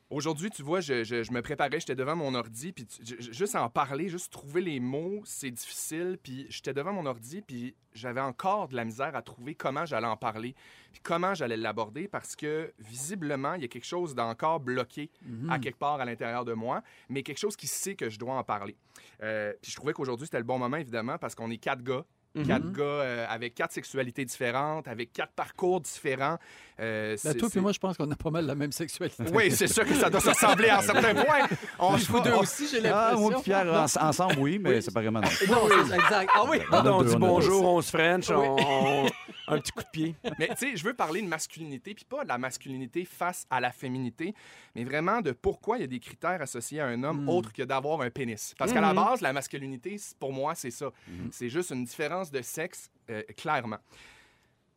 Aujourd'hui, tu vois, je, je- je me préparais, j'étais devant mon ordi, puis tu- je- juste en parler, juste trouver les mots, c'est difficile. Puis j'étais devant mon ordi, puis j'avais encore de la misère à trouver comment j'allais en parler, puis comment j'allais l'aborder, parce que visiblement, il y a quelque chose d'encore bloqué à quelque part à l'intérieur de moi, mais quelque chose qui sait que je dois en parler. Euh, puis je trouvais qu'aujourd'hui, c'était le bon moment, évidemment, parce qu'on est quatre gars. Quatre gars euh, avec quatre sexualités différentes, avec quatre parcours différents. Euh, Ben, c'est- toi c'est- moi, je pense qu'on a pas mal la même sexualité. Oui, c'est sûr que ça doit se ressembler à un certain point. On, Vous deux on- aussi, j'ai Ah, l'impression. moi et Pierre, en- ensemble, oui, mais séparément, non. Non, c'est- exact. Ah oui. Ah, on deux, dit on a bonjour, on se French, on, on- un petit coup de pied. Mais tu sais, je veux parler de masculinité, puis pas de la masculinité face à la féminité, mais vraiment de pourquoi il y a des critères associés à un homme Mm. autres que d'avoir un pénis. Parce qu'à la Mhm. base, la masculinité, pour moi, c'est ça. C'est juste une différence de sexe, euh, clairement.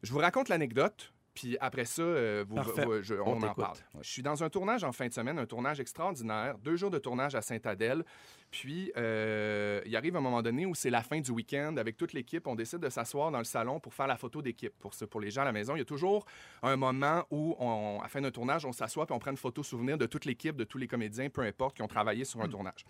Je vous raconte l'anecdote. Puis après ça, euh, vous- Parfait. vous- je- On on, en parle. Je suis dans un tournage en fin de semaine, un tournage extraordinaire, deux jours de tournage à Sainte-Adèle. Puis, euh, il arrive un moment donné où c'est la fin du week-end avec toute l'équipe. On décide de s'asseoir dans le salon pour faire la photo d'équipe. Pour, ce- pour les gens à la maison, il y a toujours un moment où, on, à la fin d'un tournage, on s'assoit puis on prend une photo souvenir de toute l'équipe, de tous les comédiens, peu importe, qui ont travaillé sur un tournage.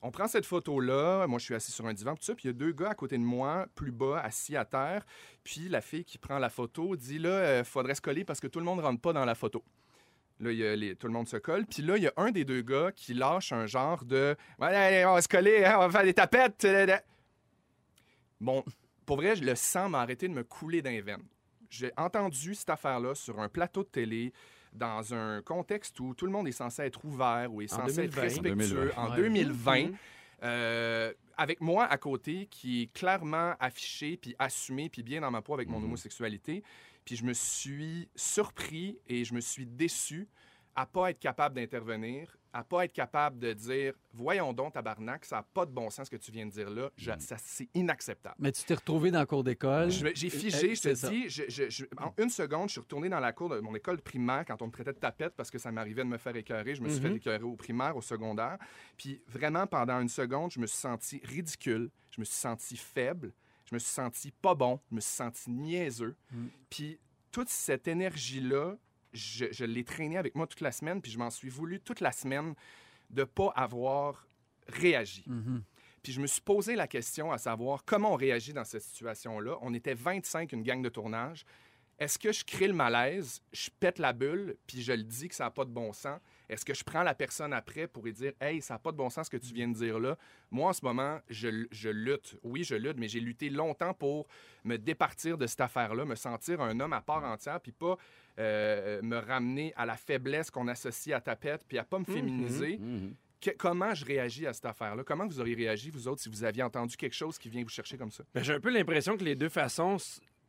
On prend cette photo-là. Moi, je suis assis sur un divan, tout ça. Puis il y a deux gars à côté de moi, plus bas, assis à terre. Puis la fille qui prend la photo dit là, euh, faudrait se coller parce que tout le monde rentre pas dans la photo. Là, y a les- tout le monde se colle. Puis là, il y a un des deux gars qui lâche un genre de Ouais, allez, on va se coller, hein, on va faire des tapettes. Bon, pour vrai, le sang m'a arrêté de me couler d'un veine. J'ai entendu cette affaire-là sur un plateau de télé dans un contexte où tout le monde est censé être ouvert, où est En censé être 2020. respectueux en Ouais. 2020. Mhm. Euh, avec moi à côté, qui est clairement affiché, puis assumé, puis bien dans ma peau avec mon homosexualité. Puis je me suis surpris et je me suis déçu à pas être capable d'intervenir, à pas être capable de dire voyons donc tabarnak, ça n'a pas de bon sens ce que tu viens de dire là, Je- ça c'est inacceptable. Mais tu t'es retrouvé dans le cours d'école. J'ai figé, je te dis, je- je- je- en une seconde, je suis retourné dans la cour de mon école primaire quand on me traitait de tapette parce que ça m'arrivait de me faire écœurer. Je me suis fait écœurer au primaire, au secondaire. Puis vraiment, pendant une seconde, je me suis senti ridicule, je me suis senti faible, je me suis senti pas bon, je me suis senti niaiseux. Mhm. Puis toute cette énergie-là, je, je l'ai traînée avec moi toute la semaine, puis je m'en suis voulu toute la semaine de pas avoir réagi. Mhm. Puis je me suis posé la question à savoir comment on réagit dans cette situation-là. On était 25, une gang de tournage. Est-ce que je crée le malaise, je pète la bulle, puis je le dis que ça n'a pas de bon sens? Est-ce que je prends la personne après pour lui dire Hey, ça n'a pas de bon sens ce que tu viens de dire là? Moi, en ce moment, je, je lutte. Oui, je lutte, mais j'ai lutté longtemps pour me départir de cette affaire-là, me sentir un homme à part entière, puis pas euh, me ramener à la faiblesse qu'on associe à tapette, puis à pas me féminiser. Mhm. Que- comment je réagis à cette affaire-là? Comment vous auriez réagi, vous autres, si vous aviez entendu quelque chose qui vient vous chercher comme ça? Ben, J'ai un peu l'impression que les deux façons,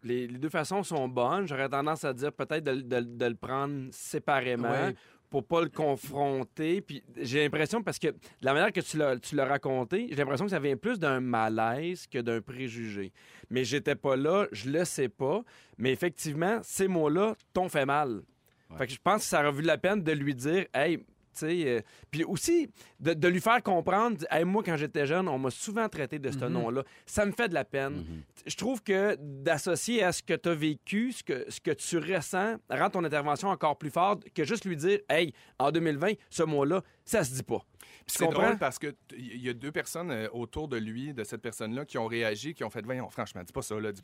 les, les deux façons sont bonnes. J'aurais tendance à dire peut-être de, de- de le prendre séparément. Ouais. Pour pas le confronter. Puis j'ai l'impression, parce que de la manière que tu l'as, raconté, j'ai l'impression que ça vient plus d'un malaise que d'un préjugé. Mais j'étais pas là, je le sais pas. Mais effectivement, ces mots-là t'ont fait mal. Fait que je pense que ça aurait vu la peine de lui dire, hey, sais, euh, puis aussi de, de lui faire comprendre, Hey, moi quand j'étais jeune, on m'a souvent traité de ce Mhm. nom-là. Ça me fait de la peine. Mhm. Je trouve que d'associer à ce que tu as vécu, ce que, ce que tu ressens, rend ton intervention encore plus forte que juste lui dire, hey, en 2020, ce mot-là, ça se dit pas. C'est drôle parce que il y a deux personnes euh, autour de lui, de cette personne-là, qui ont réagi, qui ont fait Voyons, franchement, dis pas ça. Là. Dis-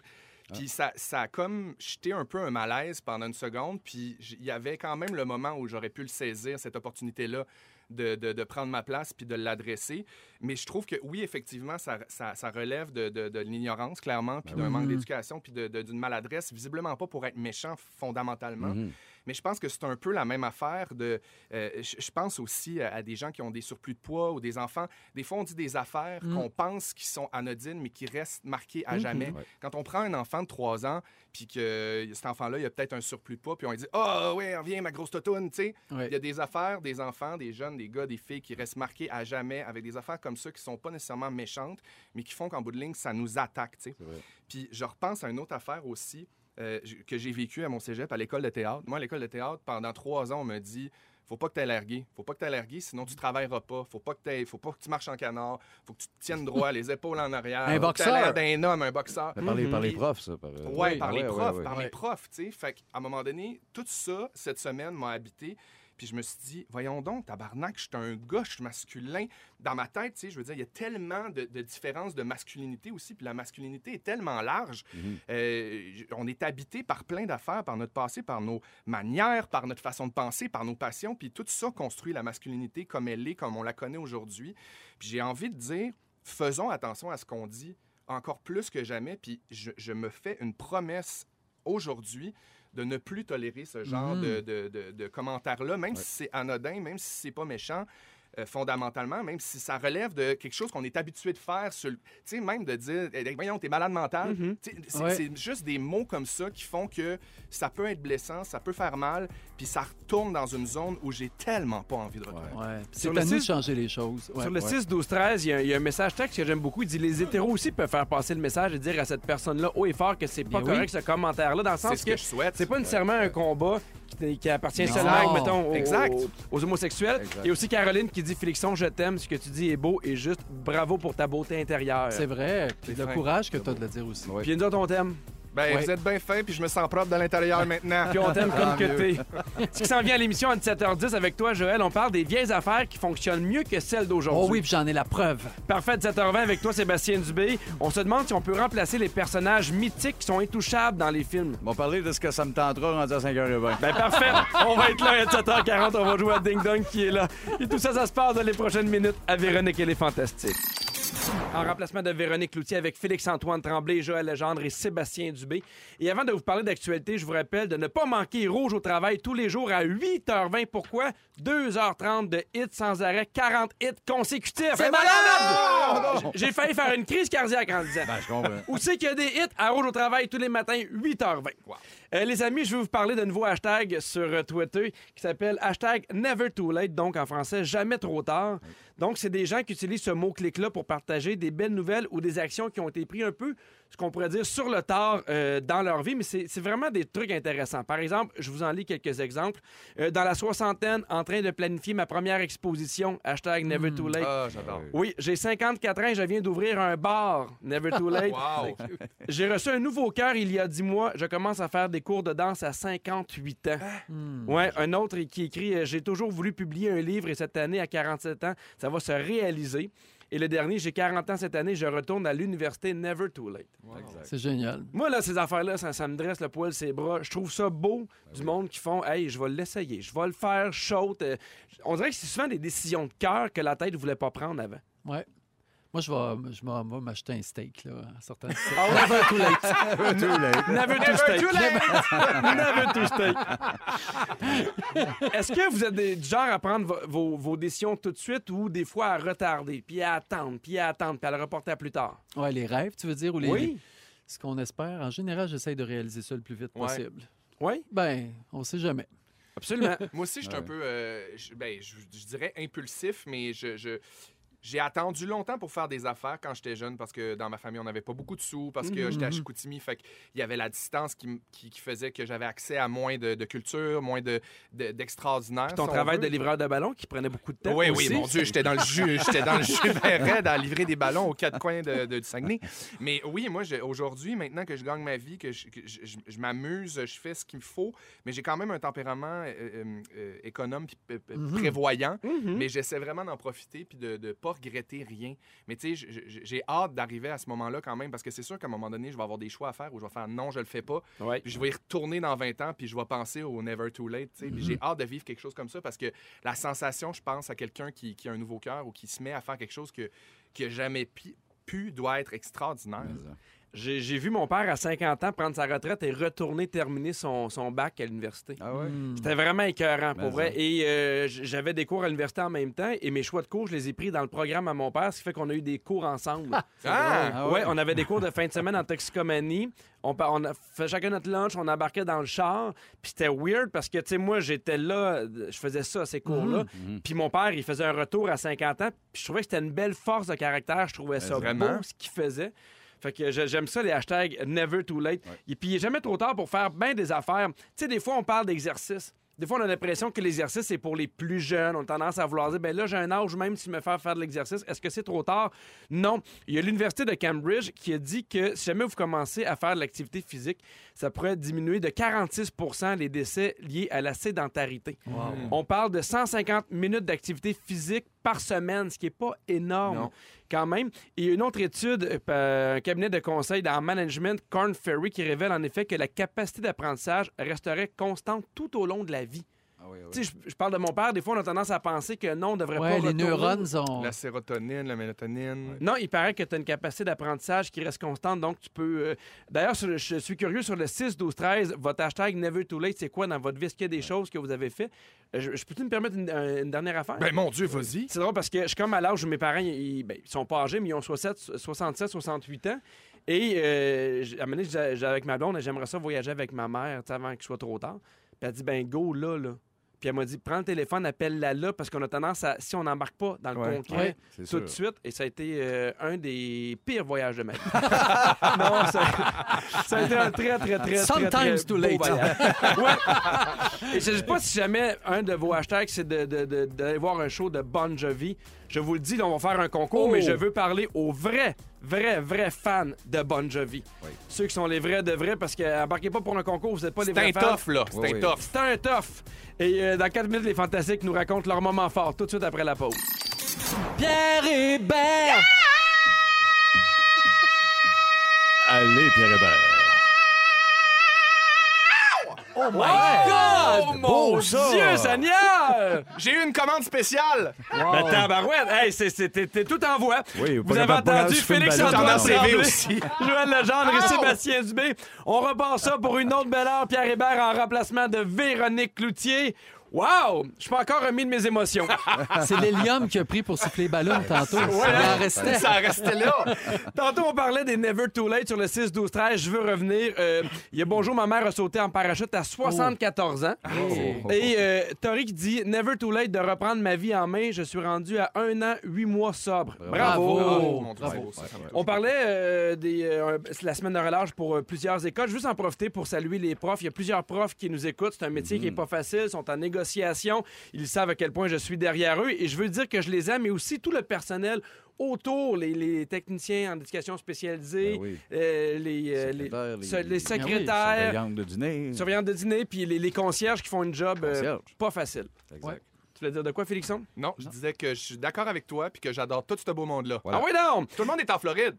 Puis ça, ça a comme jeté un peu un malaise pendant une seconde. Puis il y avait quand même le moment où j'aurais pu le saisir, cette opportunité-là, de, de- de prendre ma place puis de l'adresser. Mais je trouve que oui, effectivement, ça, ça- ça relève de, l'ignorance, clairement, puis d'un manque d'éducation, puis d'une maladresse, visiblement pas pour être méchant fondamentalement. Mhm. Mais je pense que c'est un peu la même affaire de. euh, je pense aussi à, à des gens qui ont des surplus de poids ou des enfants. Des fois, on dit des affaires Mm. qu'on pense qui sont anodines, mais qui restent marquées à Mhm. jamais. Ouais. Quand on prend un enfant de 3 ans, puis que cet enfant-là, il a peut-être un surplus de poids, puis on lui dit Ah, oh, ouais, viens, ma grosse totoune, tu sais. Ouais. Il y a des affaires, des enfants, des jeunes, des gars, des filles qui restent marqués à jamais avec des affaires comme ça qui sont pas nécessairement méchantes, mais qui font qu'en bout de ligne, ça nous attaque, tu sais. Puis je repense à une autre affaire aussi euh, que j'ai vécue à mon cégep, à l'école de théâtre. Moi, à l'école de théâtre, pendant trois ans, on me dit faut pas que tu aies largué. Faut pas que tu aies largué, sinon tu travailleras pas. Faut pas que t'aies- faut pas que tu marches en canard. Faut que tu te tiennes droit, les épaules en arrière. Un boxeur. d'un homme, un boxeur. Mais Par les, par les Puis- profs, ça. Par, euh, Ouais, Oui. par les profs, ouais, ouais. par Ouais. les profs, tu sais. Fait qu'à un moment donné, tout ça, cette semaine, m'a habité. Puis je me suis dit, voyons donc, tabarnak, je suis un gars, je suis masculin. Dans ma tête, tu sais, je veux dire, il y a tellement de, de différences de masculinité aussi. Puis la masculinité est tellement large. Mhm. Euh, on est habité par plein d'affaires, par notre passé, par nos manières, par notre façon de penser, par nos passions. Puis tout ça construit la masculinité comme elle est, comme on la connaît aujourd'hui. Puis j'ai envie de dire, faisons attention à ce qu'on dit encore plus que jamais. Puis je, je me fais une promesse aujourd'hui de ne plus tolérer ce genre de, de- de- de commentaires-là, même si c'est anodin, même si c'est pas méchant. Euh, fondamentalement, même si ça relève de quelque chose qu'on est habitué de faire, sur le- tu sais, même de dire, Eh, voyons, t'es malade mental. Mhm. Tu sais, C'est Ouais. juste des mots comme ça qui font que ça peut être blessant, ça peut faire mal, puis ça retourne dans une zone où j'ai tellement pas envie de retourner. Ouais. C'est le à nous de changer les choses. Ouais. Sur le Ouais. 6, 12, 13, il y, a- il y a un message texte que j'aime beaucoup. Il dit Les hétéros aussi peuvent faire passer le message et dire à cette personne-là haut et fort que c'est pas Bien oui. correct ce commentaire-là, dans le sens ce que, que je souhaite. c'est pas nécessairement un combat qui, qui appartient seulement, mettons, aux, Exact. aux- aux homosexuels. Exact. A aussi Caroline qui dit Félixon, je t'aime, ce que tu dis est beau et juste bravo pour ta beauté intérieure. C'est vrai. Puis C'est le courage que tu as de le dire aussi. Ouais. Puis nous autres, on t'aime. Ben, Ouais. vous êtes bien fin, puis je me sens propre de l'intérieur maintenant. Puis on t'aime comme que t'es. Ce qui s'en vient à l'émission à 17h10 avec toi, Joël, on parle des vieilles affaires qui fonctionnent mieux que celles d'aujourd'hui. Oh oui, puis j'en ai la preuve. Parfait, 17h20 avec toi, Sébastien Dubé. On se demande si on peut remplacer les personnages mythiques qui sont intouchables dans les films. On va parler de ce que ça me tentera rendu à 5h20. Ben parfait, on va être là à 7h40, on va jouer à Ding Dong qui est là. Et tout ça, ça se passe dans les prochaines minutes à Véronique, elle est fantastique. En remplacement de Véronique Loutier avec Félix-Antoine Tremblay, Joël Legendre et Sébastien Dubé. Et avant de vous parler d'actualité, je vous rappelle de ne pas manquer Rouge au travail tous les jours à 8h20. Pourquoi? 2h30 de hits sans arrêt, 40 hits consécutifs. C'est malade! J'ai failli faire une crise cardiaque en disant. Ben, je comprends. Où c'est qu'il y a des hits à Rouge au travail tous les matins, 8h20. Euh, les amis, je vais vous parler d'un nouveau hashtag sur euh, Twitter qui s'appelle hashtag Never Too Late, donc en français, jamais trop tard. Donc, c'est des gens qui utilisent ce mot-clic-là pour partager des belles nouvelles ou des actions qui ont été prises un peu, ce qu'on pourrait dire, sur le tard euh, dans leur vie, mais c'est vraiment des trucs intéressants. Par exemple, je vous en lis quelques exemples. Euh, dans la soixantaine, en train de planifier ma première exposition, hashtag Never Too Late. Ah, j'adore. Oui, j'ai 54 ans et je viens d'ouvrir un bar. Never too late. Wow. J'ai reçu un nouveau cœur il y a 10 mois. Je commence à faire des cours de danse à 58 ans. Hmm. Ouais, un autre qui écrit euh, J'ai toujours voulu publier un livre et cette année, à 47 ans, ça va se réaliser. Et le dernier, j'ai 40 ans cette année, je retourne à l'université Never Too Late. C'est génial. Moi, là, ces affaires-là, ça, ça me dresse le poil, ses bras. Je trouve ça beau du monde qui font Hey, je vais l'essayer, je vais le faire chaud. Euh, On dirait que c'est souvent des décisions de cœur que la tête ne voulait pas prendre avant. Ouais. Moi, je vais, je vais m'acheter un steak, là, en sortant de ouais? Never too late. Too late. Never too steak. Never too steak. Est-ce que vous êtes des- du genre à prendre vo- vos, vos décisions tout de suite ou des fois à retarder, puis à attendre, puis à attendre, puis à le reporter à plus tard? Ouais, les rêves, tu veux dire, ou les... Oui. Ce qu'on espère? En général, j'essaye de réaliser ça le plus vite Ouais. possible. Oui, Ben, on sait jamais. absolument. Moi aussi, je suis un peu, euh, je, ben, je, je dirais impulsif, mais je, je- j'ai attendu longtemps pour faire des affaires quand j'étais jeune parce que dans ma famille, on n'avait pas beaucoup de sous, parce que Mhm. j'étais à Chicoutimi, fait qu'il y avait la distance qui, qui, qui faisait que j'avais accès à moins de, de culture, moins de, de- d'extraordinaire. Ton si travail veut. de livreur de ballon qui prenait beaucoup de temps. Oui, aussi. oui, mon Dieu, j'étais dans le jus, j'étais dans le jus raide à livrer des ballons aux quatre coins de, de- du Saguenay. Mais oui, moi, aujourd'hui, maintenant que je gagne ma vie, que je, que je- je- je m'amuse, je fais ce qu'il me faut, mais j'ai quand même un tempérament euh, euh, euh, économe puis euh, euh, prévoyant. Mhm. Mais j'essaie vraiment d'en profiter puis de ne pas regretter rien. Mais tu sais, j'ai hâte d'arriver à ce moment-là quand même parce que c'est sûr qu'à un moment donné, je vais avoir des choix à faire où je vais faire non, je le fais pas. Ouais. Puis je vais y retourner dans 20 ans, puis je vais penser au Never Too Late. sais. Puis J'ai hâte de vivre quelque chose comme ça parce que la sensation, je pense, à quelqu'un qui, qui a un nouveau cœur ou qui se met à faire quelque chose que, qui jamais pu doit être extraordinaire. J'ai j'ai vu mon père à 50 ans prendre sa retraite et retourner terminer son, son bac à l'université. Ah ouais? Hmm. C'était vraiment écœurant, pour Mais vrai. ça. Et euh, j'avais des cours à l'université en même temps et mes choix de cours, je les ai pris dans le programme à mon père, ce qui fait qu'on a eu des cours ensemble. Ah! Ah ouais. ouais? on avait des cours de fin de semaine en toxicomanie. On, on a fait chacun notre lunch, on embarquait dans le char. Puis c'était weird parce que, tu sais, moi, j'étais là, je faisais ça, ces cours-là. Mhm. Puis mon père, il faisait un retour à 50 ans. Puis je trouvais que c'était une belle force de caractère. Je trouvais ça vraiment? beau, ce qu'il faisait. Fait que je- j'aime ça, les hashtags never too late. Et puis, il n'est jamais trop tard pour faire bien des affaires. Tu sais, des fois, on parle d'exercice. Des fois, on a l'impression que l'exercice, c'est pour les plus jeunes. On a tendance à vouloir dire, ben là, j'ai un âge même si me faire faire de l'exercice. Est-ce que c'est trop tard? Non. Il y a l'Université de Cambridge qui a dit que si jamais vous commencez à faire de l'activité physique, ça pourrait diminuer de 46 les décès liés à la sédentarité. On parle de 150 minutes d'activité physique par semaine, ce qui n'est pas énorme Non. quand même. Et une autre étude, euh, un cabinet de conseil en management, Corn Ferry, qui révèle en effet que la capacité d'apprentissage resterait constante tout au long de la vie. Ah oui, oui. Tu sais, je, je parle de mon père, des fois, on a tendance à penser que non, on devrait Ouais, pas les retourner. neurones sont. La sérotonine, la mélatonine. Non, il paraît que tu as une capacité d'apprentissage qui reste constante, donc tu peux... euh, D'ailleurs, je suis curieux, sur le 6, 12, 13, votre hashtag Never Too Late, c'est quoi dans votre vie? Est-ce qu'il y a des choses que vous avez fait? Euh, Je, je peux-tu me permettre une, un- une dernière affaire? Ben mon Dieu, vas-y. C'est drôle parce que je suis comme à l'âge où mes parents, ils, ben, ils sont pas âgés, mais ils ont 67, 67 68 ans. Et euh, à un moment donné, avec ma blonde, j'aimerais ça voyager avec ma mère tu sais, avant qu'il soit trop tard. Puis elle dit, ben go là, là. Puis elle m'a dit, prends le téléphone, appelle-la là, parce qu'on a tendance à, si on n'embarque pas dans le Ouais. concret Ouais, C'est tout sûr. de suite, et ça a été euh, un des pires voyages de ma vie. non, ça, ça a été un très, très, très, très, Sometimes très too beau late. voyage. Ouais. Et je ne sais pas si jamais un de vos hashtags, c'est de- de- de- d'aller voir un show de Bon Jovi. Je vous le dis, là, on va faire un concours, Oh. mais je veux parler aux vrais, vrais, vrais fans de Bon Jovi. Oui. Ceux qui sont les vrais de vrais, parce que embarquez pas pour un concours, vous n'êtes pas les C'est vrais un fans. tough, là. C'est Oui, un oui. tough. C'est un tough. Et euh, dans 4 minutes, les Fantastiques nous racontent leur moment fort, tout de suite après la pause. Pierre Hébert! Allez, Pierre Hébert. Oh my God! Oh, Mon Dieu, Seigneur! J'ai eu une commande spéciale. Ben, tabarouette! Hey, c'est- c'est- t'es t'es tout en voix. Oui, Vous pas avez capable de entendu une Félix balade. Antoine J'en ai CV Tremblay, aussi. Joël Legendre et Oh! Sébastien Dubé. On repart ça pour une autre belle heure. Pierre Hébert en remplacement de Véronique Cloutier. Wow! Je suis pas encore remis de mes émotions. C'est l'hélium qui a pris pour souffler les ballons tantôt. Il hein? en restait. Ça restait là. Tantôt, on parlait des Never Too Late sur le 6, 12, 13. Je veux revenir. Euh, Il y a Bonjour, ma mère a sauté en parachute à 74 ans. Oh. Et euh, Tori qui dit Never Too Late de reprendre ma vie en main. Je suis rendu à un an, huit mois sobre. Bravo. Oh, ça. Ça. On parlait euh, des, euh, la semaine de relâche pour euh, plusieurs écoles. Je veux en profiter pour saluer les profs. Il y a plusieurs profs qui nous écoutent. C'est un métier qui n'est pas facile. Ils sont en négociation. Ils savent à quel point je suis derrière eux. Et je veux dire que je les aime, mais aussi tout le personnel autour, les, les techniciens en éducation spécialisée, Ben oui. euh, les, euh, les, Secrétaires, les- les oui, Surveillante de dîner. surveillantes de dîner, puis les, les concierges qui font une job euh, pas facile. Exact. Ouais. Tu voulais dire de quoi, Félixon? Non, je disais que je suis d'accord avec toi puis que j'adore tout ce beau monde-là. Voilà. Ah oui, non! Tout le monde est en Floride.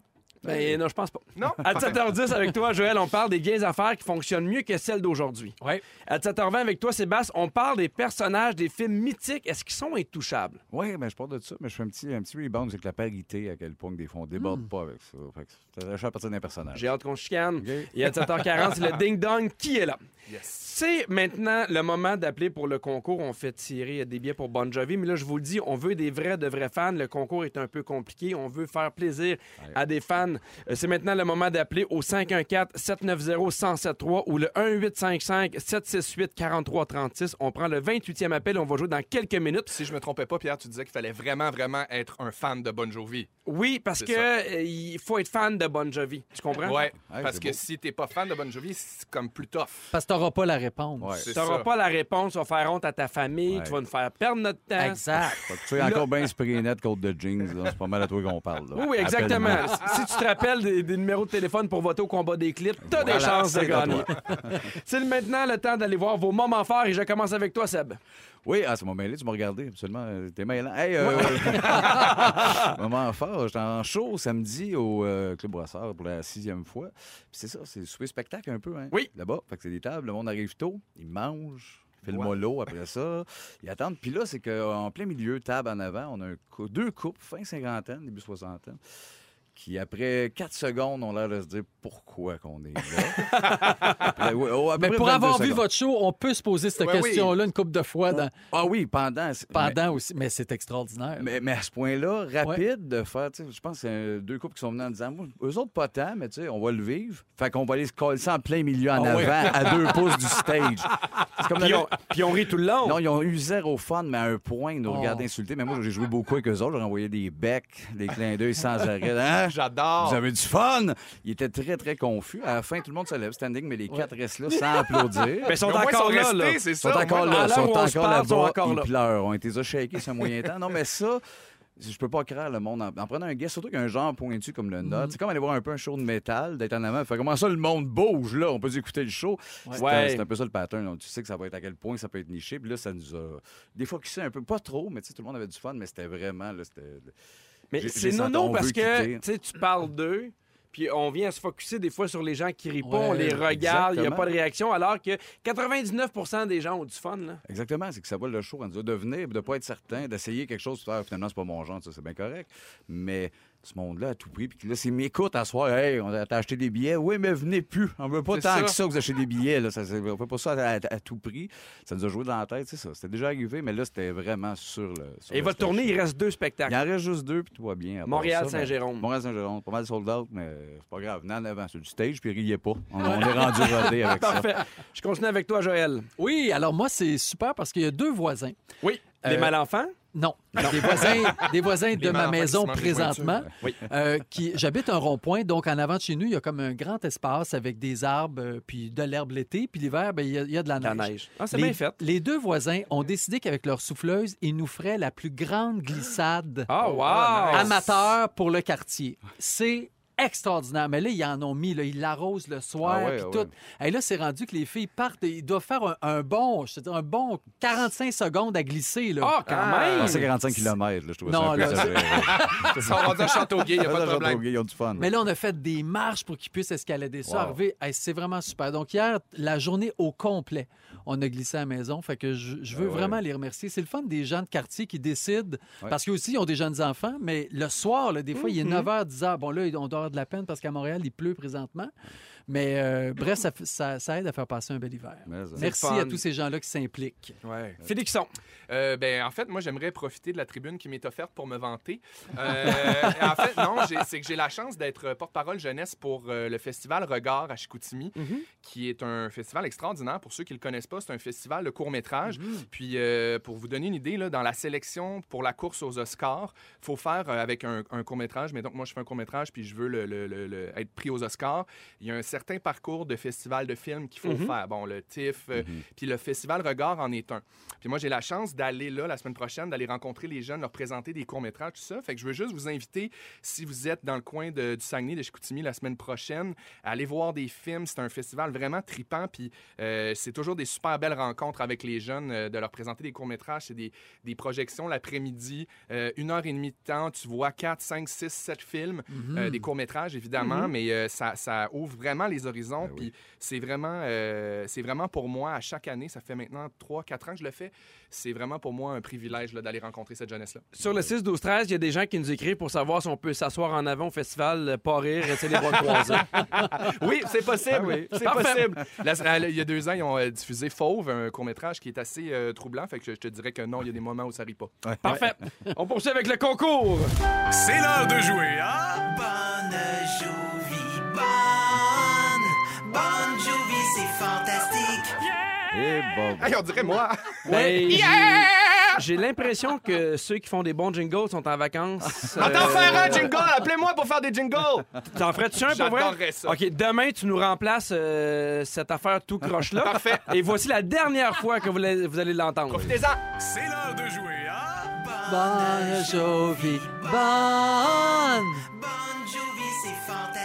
Ben non, je pense pas. Non? À 7h10 avec toi, Joël, on parle des vieilles affaires qui fonctionnent mieux que celles d'aujourd'hui. Ouais. À 7h20 avec toi, Sébastien, on parle des personnages des films mythiques. Est-ce qu'ils sont intouchables? Oui, ben, je parle de ça, mais je fais un petit, un petit rebound avec la parité, à quel point que des fois on déborde pas avec ça. Fait que c'est à partir d'un personnage. J'ai hâte qu'on chicane. OK. Et à 7h40, c'est le ding-dong qui est là. Yes. C'est maintenant le moment d'appeler pour le concours. On fait tirer des billets pour Bon Jovi, mais là, je vous le dis, on veut des vrais, de vrais fans. Le concours est un peu compliqué. On veut faire plaisir à des fans. Euh, C'est maintenant le moment d'appeler au 514-790-1073 ou le 1855-768-4336. On prend le 28e appel. On va jouer dans quelques minutes. Si je me trompais pas, Pierre, tu disais qu'il fallait vraiment, vraiment être un fan de Bon Jovi. Oui, parce que euh, il faut être fan de Bon Jovi. Tu comprends? Ouais, parce que beau. si t'es pas fan de Bon Jovi, c'est comme plus tough. Parce que t'auras pas la réponse. Tu n'auras ça. pas la réponse, tu vas faire honte à ta famille, Ouais. tu vas nous faire perdre notre temps. Exact. Fait que tu es encore bien spray net côte de jeans. là. C'est pas mal à toi qu'on parle. là. Oui, oui, exactement. Appelle-moi. si tu te rappelles des, des numéros de téléphone pour voter au combat des clips, t'as des Voilà, chances de c'est à gagner. C'est maintenant le temps d'aller voir vos moments forts et je commence avec toi, Seb. Oui, ah, ça m'a mêlé, tu m'as regardé, absolument. T'es mêlant. Hey, euh, moment fort, j'étais en show samedi au euh, Club Brassard pour la sixième fois. Puis c'est ça, c'est le souper spectacle un peu, hein? Oui. Là-bas, fait que c'est des tables, le monde arrive tôt, ils mangent. Fait le mollo après ça. Ils attendent. Puis là, c'est qu'en plein milieu, table en avant, on a un cou- deux couples, fin cinquantaine, début soixantaine, qui, après quatre secondes, ont l'air de se dire pourquoi qu'on est là? Après- oh, Mais pour 22 avoir vu secondes. votre show, on peut se poser cette Ouais, oui. question-là une couple de fois dans- Ah oui, pendant. pendant aussi. Mais c'est extraordinaire. Mais, mais à ce point-là, rapide de faire, tu sais, je pense que c'est deux couples qui sont venus en disant, eux autres pas tant, mais tu sais, on va le vivre. Fait qu'on va aller se coller ça en plein milieu en Ah avant, à deux pouces du stage. C'est comme Puis on, puis on rit tout le long. Non, ils ont eu zéro fun, mais à un point, ils nous Oh. regardaient insulter. Mais moi, j'ai joué beaucoup avec eux autres. J'ai envoyé des becs, des clins d'œil sans arrêt. Hein? J'adore. Vous avez du fun! Ils étaient très, très confus. À la fin, tout le monde se lève standing, mais les quatre restent là sans applaudir. Mais ils sont Mais au moins, encore ils là, sont là. restés, c'est Ils sont ça. encore là, ils sont encore parle, ils là. pleurent. On était déjà shakés ce moyen temps. Non, mais ça, je peux pas croire le monde en, en prenant un guest, surtout qu'un genre pointu comme le nôtre. C'est comme aller voir un peu un show de métal, d'être en avant. Fait comment ça, le monde bouge, là? On peut écouter le show. C'est Ouais. un- peu ça le pattern. Donc, tu sais que ça va être à quel point ça peut être niché. Puis là, ça nous a. Des fois, qui sait un peu, pas trop, mais tu sais, tout le monde avait du fun, mais c'était vraiment. Là, c'était... Mais c'est j'ai non, senti, non, on parce que tu parles d'eux, puis on vient se focuser des fois sur les gens qui rient pas, Ouais, on les regarde, il n'y a pas de réaction, alors que 99% des gens ont du fun. Là. Exactement, c'est que ça va le show, de devenir, de pas être certain, d'essayer quelque chose, faire, finalement, c'est pas mon genre, ça, c'est bien correct. Mais ce monde-là à tout prix, puis là, c'est m'écoute à soir, hey, on a t'as acheté des billets, oui, mais venez plus. On veut pas tant ça. que ça que vous achetez des billets, là. Ça, on fait pas ça à, à- à tout prix. Ça nous a joué dans la tête, c'est ça. C'était déjà arrivé, mais là, c'était vraiment sur le. sur Et le votre stage. tournée, il reste deux Il spectacles. en reste juste deux, puis tout va bien. à part Montréal, ça, mais- Saint-Jérôme. Montréal, Saint-Jérôme, pas mal sold out, mais c'est pas grave. Venez en avant sur du stage, puis riez pas. On, on est rendu rodé avec ça. Parfait. Je continue avec toi, Joël. Oui, alors moi, c'est super parce qu'il y a deux voisins. Oui. Des Euh, mal-enfants? Non, des voisins, des voisins de ma maison présentement. Oui. Euh, qui J'habite un rond-point, donc en avant de chez nous, il y a comme un grand espace avec des arbres, euh, puis de l'herbe l'été, puis l'hiver, ben, il y, a- il y a de la La neige. neige. Ah, c'est les, bien fait. les deux voisins ont décidé qu'avec leur souffleuse, ils nous feraient la plus grande glissade Ah, wow! nice. amateur pour le quartier. C'est extraordinaire. Mais là, ils en ont mis, là, ils l'arrosent le soir, Ah ouais, puis ah tout. Et là, c'est rendu que les filles partent, et ils doivent faire un, un bon, je un bon 45 secondes à glisser. Là. Ah, quand Ah, même! Ah, c'est 45 km, là, je trouve Non, ça un là, Châteauguay, il n'y a pas de problème. Ils ont du fun. Mais là, on a fait des marches pour qu'ils puissent escalader ça. Wow. Arriver, hey, c'est vraiment super. Donc, hier, la journée au complet, on a glissé à la maison. Fait que je, je veux Ah ouais. vraiment les remercier. C'est le fun des gens de quartier qui décident, Ouais. parce qu'eux aussi, ils ont des jeunes enfants, mais le soir, là, des fois, il est 9h, 10h. Bon, là, on doit de la peine parce qu'à Montréal, il pleut présentement. Mais euh, bref, ça, fait- ça- ça aide à faire passer un bel hiver. Euh, Merci à tous ces gens-là qui s'impliquent. Ouais. Félixon. Euh, ben, en fait, moi, j'aimerais profiter de la tribune qui m'est offerte pour me vanter. Euh, en fait, non, c'est que j'ai la chance d'être porte-parole jeunesse pour euh, le festival Regard à Chicoutimi, qui est un festival extraordinaire. Pour ceux qui ne le connaissent pas, c'est un festival de court-métrage. Puis, euh, pour vous donner une idée, là, dans la sélection pour la course aux Oscars, il faut faire euh, avec un, un court-métrage. Mais donc, moi, je fais un court-métrage, puis je veux le- le- le- le- être pris aux Oscars. Il y a un certain parcours de festival de films qu'il faut faire. Bon, le TIFF, euh, puis le festival Regard en est un. Puis moi, j'ai la chance d'aller là la semaine prochaine, d'aller rencontrer les jeunes, leur présenter des courts-métrages, tout ça. Fait que je veux juste vous inviter, si vous êtes dans le coin de- du Saguenay, de Chicoutimi la semaine prochaine, à aller voir des films. C'est un festival vraiment tripant, puis euh, c'est toujours des super belles rencontres avec les jeunes, euh, de leur présenter des courts-métrages. C'est des, des projections l'après-midi, euh, une heure et demie de temps. Tu vois 4, 5, 6, 7 films, euh, des courts-métrages, évidemment, mais ça, ça ouvre vraiment les horizons. Ben oui. Puis c'est vraiment, euh, c'est vraiment pour moi, à chaque année, ça fait maintenant 3, 4 ans que je le fais, c'est vraiment pour moi un privilège là, d'aller rencontrer cette jeunesse-là. Sur le 6, 12, 13, il y a des gens qui nous écrivent pour savoir si on peut s'asseoir en avant au festival, euh, pas rire, rester les bras croisés. Oui, c'est possible. Ah oui. C'est Parfait. possible. Là, là, il y a deux ans, ils ont euh, diffusé Fauve, un court-métrage qui est assez euh, troublant. Fait que je, te dirais que non, il y a des moments où ça rit pas. Parfait. On poursuit avec le concours. C'est l'heure de jouer à Bonne Jovi, bonne, bonne Jovi, c'est fantastique. Et bon, Hey, on dirait moi. Ben, j'ai- J'ai l'impression que ceux qui font des bons jingles sont en vacances. Attends, Euh, faire un jingle! Appelez-moi pour faire des jingles! T'en ferais-tu un pour vrai? Ça. OK, demain, tu nous remplaces euh, cette affaire tout croche-là. Parfait. Et voici la dernière fois que vous, la- vous allez l'entendre. Profitez-en! C'est l'heure de jouer à Bonne Jovi, bonne! Bonne Jovi, c'est fantastique.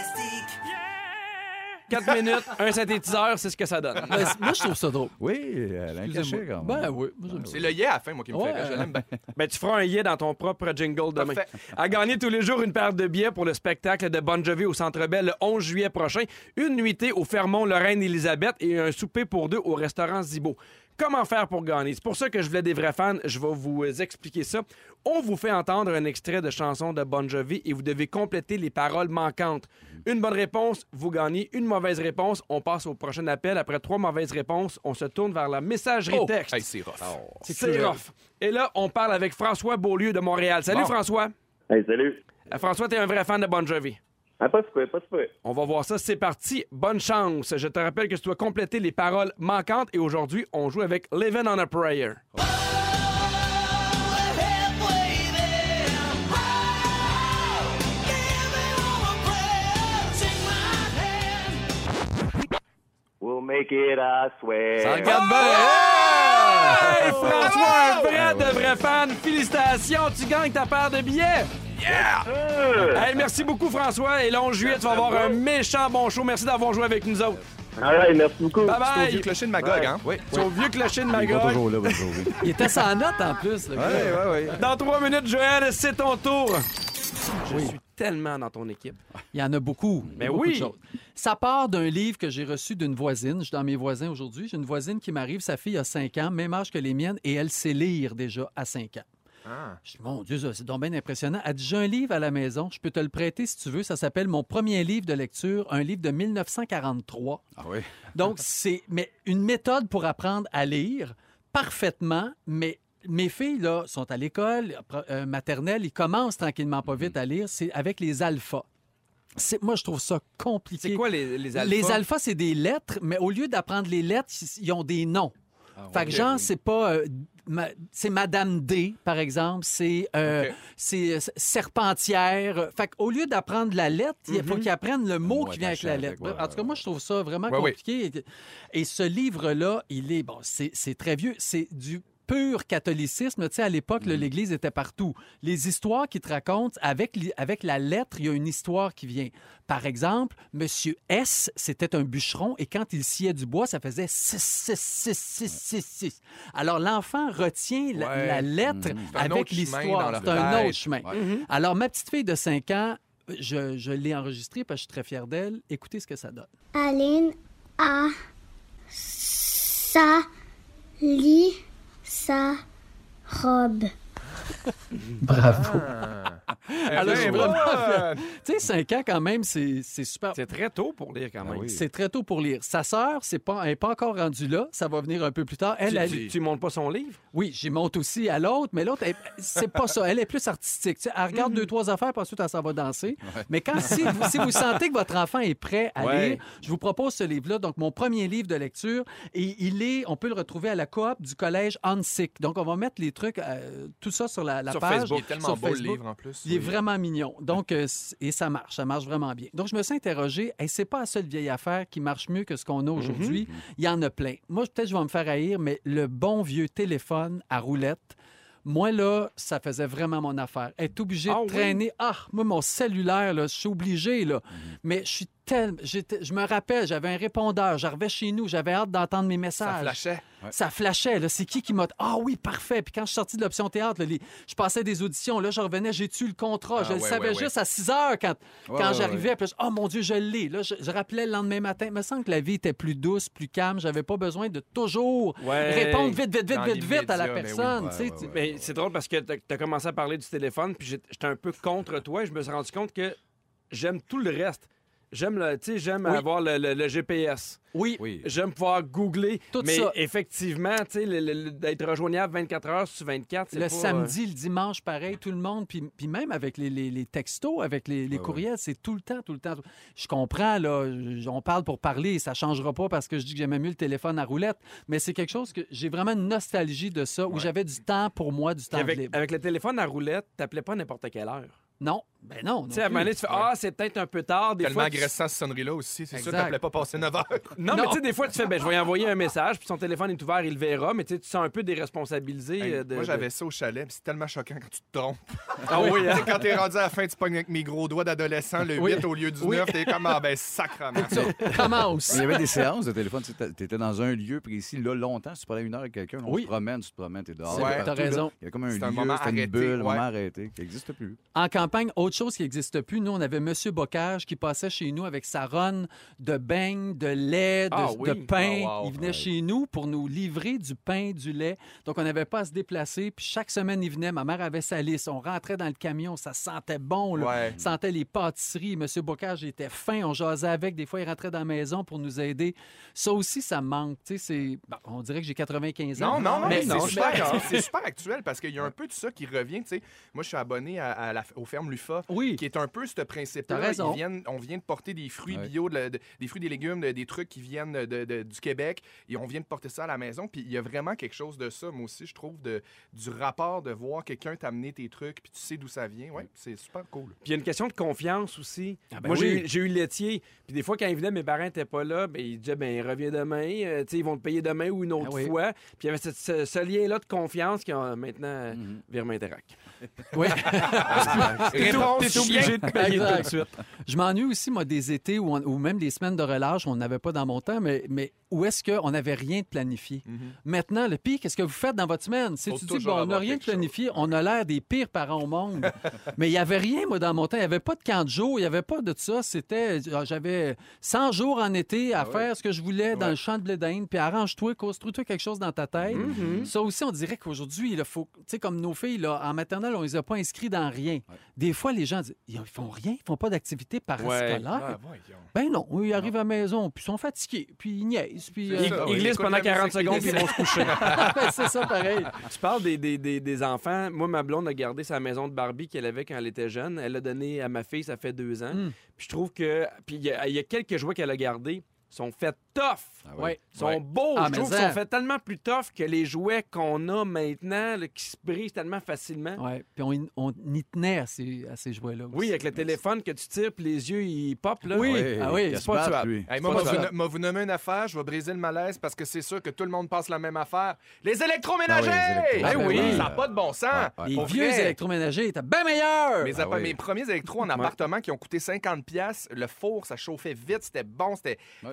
4 minutes, un synthétiseur, c'est ce que ça donne. Ben, moi, je trouve ça drôle. oui, elle a un Excusez-moi. cachet quand Ben même. oui, moi, j'aime ça. C'est le yeah à la fin, moi, qui me Ouais. fait. Je l'aime bien. Ben, tu feras un yé dans ton propre jingle demain. Parfait. À gagner tous les jours une paire de billets pour le spectacle de Bon Jovi au Centre Bell le 11 juillet prochain, une nuitée au Fermont Lorraine Elisabeth et un souper pour deux au restaurant Zibo. Comment faire pour gagner? C'est pour ça que je voulais des vrais fans. Je vais vous expliquer ça. On vous fait entendre un extrait de chanson de Bon Jovi et vous devez compléter les paroles manquantes. Une bonne réponse, vous gagnez. Une mauvaise réponse, on passe au prochain appel. Après trois mauvaises réponses, on se tourne vers la messagerie Oh! texte. Hey, c'est rough. C'est rough. Et là, on parle avec François Beaulieu de Montréal. Salut Bon. François. Hey, salut. Euh, François, t'es un vrai fan de Bon Jovi. Ah, pas de souper, pas de souper. On va voir ça. C'est parti. Bonne chance. Je te rappelle que tu dois compléter les paroles manquantes et aujourd'hui, on joue avec Living on a Prayer. We'll make it, I swear. Ça regarde bien! Hey, François, un vrai de vrai fan. Félicitations, tu gagnes ta paire de billets. Hey, merci beaucoup, François. Et le 11 juillet, tu vas avoir un méchant bon show. Merci d'avoir joué avec nous autres. Merci beaucoup. Bye C'est au vieux bye. clocher de Magog, hein? Oui, Tu es au vieux clocher de il Magog. toujours là. Il était sans note en plus. le Oui, gars. oui, oui. Dans trois minutes, Joël, c'est ton tour. Je suis tellement dans ton équipe. Il y en a beaucoup. Mais beaucoup oui. Ça part d'un livre que j'ai reçu d'une voisine. Je suis dans mes voisins aujourd'hui. J'ai une voisine qui m'arrive. Sa fille a 5 ans, même âge que les miennes, et elle sait lire déjà à 5 ans. Ah. Je dis, mon Dieu, c'est donc bien impressionnant. Elle dit, j'ai un livre à la maison, je peux te le prêter si tu veux. Ça s'appelle Mon premier livre de lecture, un livre de 1943. Ah oui. Donc, c'est mais une méthode pour apprendre à lire parfaitement, mais mes filles, là, sont à l'école euh, maternelle, ils commencent tranquillement pas vite à lire, c'est avec les alphas. Moi, je trouve ça compliqué. C'est quoi les, les alphas? Les alphas, c'est des lettres, mais au lieu d'apprendre les lettres, ils ont des noms. Ah, Fait que genre, c'est pas. euh, ma- c'est Madame D, par exemple. C'est euh, c'est, euh, Serpentière. Fait qu'au lieu d'apprendre la lettre, il faut qu'ils apprennent le mot Ouais, qui vient avec la lettre. avec, ouais, en tout cas, moi, je trouve ça vraiment Ouais, compliqué. Et ce livre-là, il est. Bon, c'est c'est très vieux. C'est du pur catholicisme. Tu sais, à l'époque, Mm. là, l'Église était partout. Les histoires qui te racontent, avec, avec la lettre, il y a une histoire qui vient. Par exemple, Monsieur S, c'était un bûcheron et quand il sciait du bois, ça faisait 6, 6, 6, 6, 6, 6. Alors, l'enfant retient la, Ouais. la lettre avec chemin l'histoire. C'est un autre chemin. Ouais. Alors, ma petite fille de 5 ans, je, je l'ai enregistrée parce que je suis très fier d'elle. Écoutez ce que ça donne. Aline a sa lit sa Bravo. Alors, suis ben, vraiment. Tu sais, 5 ans, quand même, c'est c'est super. C'est très tôt pour lire quand Ah même. oui. C'est très tôt pour lire. Sa sœur, c'est pas, elle n'est pas encore rendue là. Ça va venir un peu plus tard. Elle, Tu, elle- tu, tu montes pas son livre? oui, j'y monte aussi à l'autre, mais l'autre, elle- c'est pas ça. Elle est plus artistique. Tu sais, elle regarde deux, trois affaires, puis ensuite, elle s'en va danser. Mais quand, si, vous, si vous sentez que votre enfant est prêt à Ouais. lire, je vous propose ce livre-là. Donc, mon premier livre de lecture. Et il est, on peut le retrouver à la coop du collège Hansick. Donc, on va mettre les trucs, euh, tout ça sur la, la Sur page. Facebook. Il est tellement sur beau le Facebook. livre en plus. Il est vraiment mignon. Donc, euh, et ça marche, ça marche vraiment bien. Donc, je me suis interrogé, hey, c'est pas la seule vieille affaire qui marche mieux que ce qu'on a aujourd'hui. Il y en a plein. Moi, peut-être je vais me faire haïr, mais le bon vieux téléphone à roulette, moi, là, ça faisait vraiment mon affaire. Être obligé Ah de oui? traîner. Ah, moi, mon cellulaire, là, je suis obligé, là. Mais je suis tel... Je me rappelle, j'avais un répondeur, j'arrivais chez nous, j'avais hâte d'entendre mes Ça messages. flashait. Ça flashait. C'est qui qui m'a. Ah oui, parfait. Puis quand je suis sorti de l'option théâtre, là, les- je passais des auditions. Là, je revenais, j'ai tué le contrat. Ah, je le savais ouais, ouais. juste à 6 heures quand, Ouais, quand ouais, j'arrivais. Puis je- oh mon Dieu, je l'ai. Là, je, je rappelais le lendemain matin. Il me semble que la vie était plus douce, plus calme. J'avais pas besoin de toujours Ouais. répondre vite, vite, vite, vite, vite à la l'immédiat, mais oui. personne. Mais c'est drôle parce que tu as commencé à parler du téléphone, puis j'étais un peu contre toi. et Je me suis rendu compte que j'aime tout le reste. J'aime le, tu sais, j'aime Oui. avoir le, le- le GPS. Oui. Oui. J'aime pouvoir googler. Tout mais ça. effectivement, tu sais, d'être rejoignable 24 heures sur 24, c'est Le pas, samedi, le dimanche, pareil, tout le monde. Puis, puis même avec les, les- les textos, avec les, courriels, c'est tout le temps, tout le temps. Je comprends, là, on parle pour parler, ça changera pas parce que je dis que j'aimais mieux le téléphone à roulette, mais c'est quelque chose que j'ai vraiment une nostalgie de ça, où j'avais du temps pour moi, du temps avec, libre. avec le téléphone à roulette, t'appelais pas n'importe quelle heure. Non, ben non. non Tu sais, à un moment donné, tu fais Ah, c'est peut-être un peu tard. Des Tellement fois, tu- agressant, cette sonnerie-là aussi. C'est sûr Exact. qu'elle voulait pas passer 9 heures. Non, mais tu sais, des fois, tu fais, ben, je vais y envoyer un message, puis son téléphone est ouvert, il le verra, mais tu sais, tu sens un peu déresponsabilisé. Hey, euh, de, Moi, de- j'avais ça au chalet, puis c'est tellement choquant quand tu te trompes. Ah oui, Tu hein? sais, quand t'es rendu à la fin, tu pognes avec mes gros doigts d'adolescent, le Oui. 8 au lieu du Oui. 9, t'es comme, ah ben, sacrement. Commence. Il y avait des séances de téléphone. Tu étais dans un lieu précis, là, longtemps. Si tu parlais une heure avec quelqu'un, on Oui. se promène, tu te promènes, tu es dehors. C'est vrai, t'es t'as partout, là. raison. Il y a comme un C'est lieu, un moment c'est une arrêté, bulle, un ouais. moment arrêté, qui n'existe plus. En campagne, autre chose qui n'existe plus, nous, on avait M. Bocage qui passait chez nous avec sa ronne de beignes, de lait, de, Ah oui. de pain. Ah, wow. il venait Ouais. chez nous pour nous livrer du pain, du lait. Donc, on n'avait pas à se déplacer. Puis chaque semaine, il venait. Ma mère avait sa liste. On rentrait dans le camion. Ça sentait bon. Là. Ouais. sentait les pâtisseries. M. Bocage était fin. On jasait avec. Des fois, il rentrait dans la maison pour nous aider. Ça aussi, ça manque. C'est... bon, on dirait que j'ai 95 ans. Non, non, non, mais mais non, c'est super, actuel parce qu'il y a un peu de ça qui revient. tu sais. Moi, je suis abonné à, à la, aux fermes Lufa, Oui. qui est un peu ce principe T'as raison. Ils viennent, on vient de porter des fruits Ouais. bio, de la- de- des fruits, des légumes, de- des trucs qui viennent de- de- du Québec, et on vient de porter ça à la maison. Puis il y a vraiment quelque chose de ça, moi aussi, je trouve, de, du rapport de voir quelqu'un t'amener tes trucs, puis tu sais d'où ça vient. Ouais, c'est super cool. Puis il y a une question de confiance aussi. Ah ben Moi, j'ai oui. eu- j'ai eu le laitier. Puis des fois, quand il venait, mes parents n'étaient pas là. Ben, ils disaient, ben, reviens demain. Euh, tu sais, ils vont te payer demain ou une autre Ah oui. fois. Puis il y avait ce, ce- ce lien-là de confiance qui a maintenant. Virement Interac. Oui. T'es obligé de payer tout de suite. Je m'ennuie aussi, moi, des étés ou, ou même des semaines de relâche, on n'avait pas dans mon temps, mais, mais où est-ce qu'on n'avait rien de planifié? Maintenant, le pire, qu'est-ce que vous faites dans votre semaine? Si Faut tu dis, bon, on n'a rien de chose. planifié, on a l'air des pires parents au monde. mais il n'y avait rien, moi, dans mon temps. Il n'y avait pas de camp de jour, il n'y avait pas de ça. C'était, ah, j'avais 100 jours en été à faire ce que je voulais dans Ouais. le champ de blé d'Inde, puis arrange-toi, construis-toi quelque chose dans ta tête. Ça aussi, on dirait qu'aujourd'hui, il faut, tu sais, comme nos filles, là, en maternelle, on les a pas inscrits dans rien. Des fois, les gens disent, ils font rien, ils font pas d'activité parascolaire. Voyons. Ben non, ils arrivent à la maison, puis ils sont fatigués, puis ils niaisent, puis... Euh, Ils, ça, ils oui, glissent pendant la 40 musique, secondes puis ils vont se coucher. c'est ça, pareil. Tu parles des, des, des, des enfants. Moi, ma blonde a gardé sa maison de Barbie qu'elle avait quand elle était jeune. Elle l'a donnée à ma fille, ça fait deux ans. Mm. Puis je trouve que. Puis il y, a- il y a quelques jouets qu'elle a gardés sont faits tough. Ah Ouais. sont Ouais. beaux. Ah, je trouve qu'ils sont faits tellement plus tough que les jouets qu'on a maintenant, là, qui se brisent tellement facilement. Ouais, puis on, y- on y tenait à ces, à ces jouets-là. Oui, aussi. avec le téléphone que tu tires, puis les yeux, ils popent. Là. Oui. Ah oui, c'est pas tuable. Hey, moi, moi, ça. vous, moi, vous nommez une affaire, je vais briser le malaise parce que c'est sûr que tout le monde passe la même affaire. Les électroménagers! Ah oui, les Eh oui, électroménagers. ça n'a pas de bon sens. Ouais, ouais. Les Pour vieux vrai. électroménagers étaient bien meilleurs! Mes, Ah oui. mes premiers électros en appartement qui ont coûté 50$, piastres, le four, ça chauffait vite, c'était bon,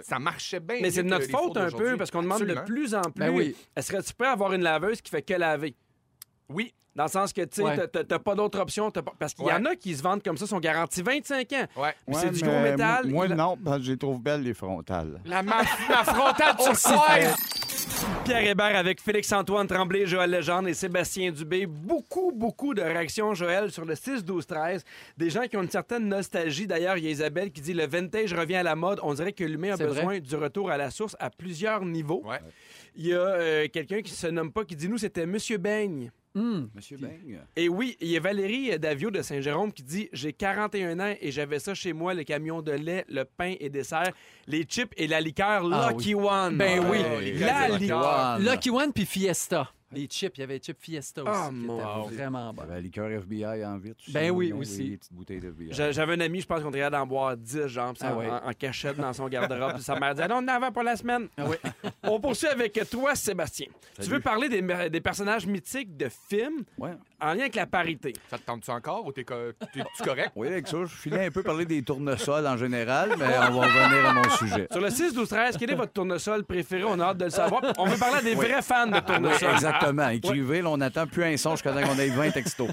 ça marchait bien. Mais c'est de que notre fours faute un peu, parce qu'on demande de plus en plus. Ben oui. Serais-tu prêt à avoir une laveuse qui fait que laver? Oui, Dans le sens que, tu sais, Ouais. t'as- pas d'autre option. t'as pas- Parce qu'il y Ouais. en a qui se vendent comme ça, sont garantis 25 ans. ouais. Puis c'est du gros métal. Moi, non, parce que je les trouve belles, les frontales. La, ma, ma frontale turquoise! Pierre Hébert avec Félix-Antoine Tremblay, Joël Legendre et Sébastien Dubé. Beaucoup, beaucoup de réactions, Joël, sur le 6-12-13. Des gens qui ont une certaine nostalgie. D'ailleurs, il y a Isabelle qui dit le vintage revient à la mode. On dirait que l'humain a besoin vrai. du retour à la source à plusieurs niveaux. Ouais. Il y a euh, quelqu'un qui se nomme pas, qui dit nous, c'était Monsieur Beigne. Monsieur Beng. Et oui, il y a Valérie Davio de Saint-Jérôme qui dit J'ai 41 ans et j'avais ça chez moi, le camion de lait, le pain et dessert, les chips et la liqueur Ah Lucky One. Ben oui. Les la liqueur. Lucky One puis Fiesta. Les chips, il y avait les chips Fiesta aussi, Ah, qui mon étaient Dieu. vraiment Il y bonnes. avait la liqueur FBI en vitre. aussi. Ben oui, aussi. les petites bouteilles d'FBI. J'a- J'avais un ami, je pense qu'on devrait d'en boire 10, genre, ça, Ah ouais. en, en cachette dans son garde-robe. Puis sa mère disait, non, on en avait pour la semaine. Ah oui. On poursuit avec toi, Sébastien. Tu veux parler des, des personnages mythiques de films? Ouais. En lien avec la parité. Ça te tente-tu encore ou t'es, co- t'es-tu correct? Oui, avec ça, je filais un peu parler des tournesols en général, mais on va revenir à mon sujet. Sur le 6, 12, 13, quel est votre tournesol préféré? On a hâte de le savoir. On veut parler à des vrais fans de Oui, tournesol. exactement. Écrivez, là, on attend plus un son jusqu'à qu'on ait 20 textos.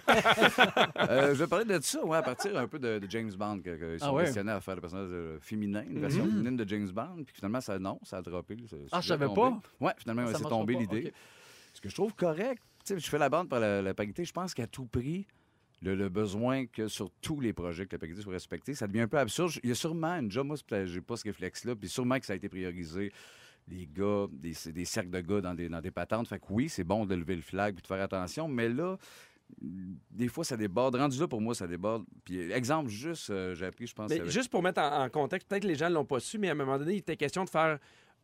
Euh, je vais parler de ça, ouais, à partir un peu de, de James Bond, que, que ils sont Ah ouais? questionnés à faire le personnage euh, féminin, une version féminine de James Bond, puis finalement, ça, non, ça a droppé. Ah, je savais pas. Ouais, finalement, Ça c'est tombé pas, l'idée. Ce que je trouve correct, je fais la bande par la, la parité, je pense qu'à tout prix, le, le besoin que sur tous les projets que la parité soit respectée, ça devient un peu absurde. Il y a sûrement, une job, moi, j'ai pas ce réflexe-là, puis sûrement que ça a été priorisé. Les gars, des, des cercles de gars dans des, dans des patentes. Fait que oui, c'est bon de lever le flag puis de faire attention, mais là, des fois, ça déborde. Rendu là, pour moi, ça déborde. Puis, exemple, juste, euh, j'ai appris, je pense. Mais avec- juste pour mettre en, en contexte, peut-être que les gens ne l'ont pas su, mais à un moment donné, il était question de faire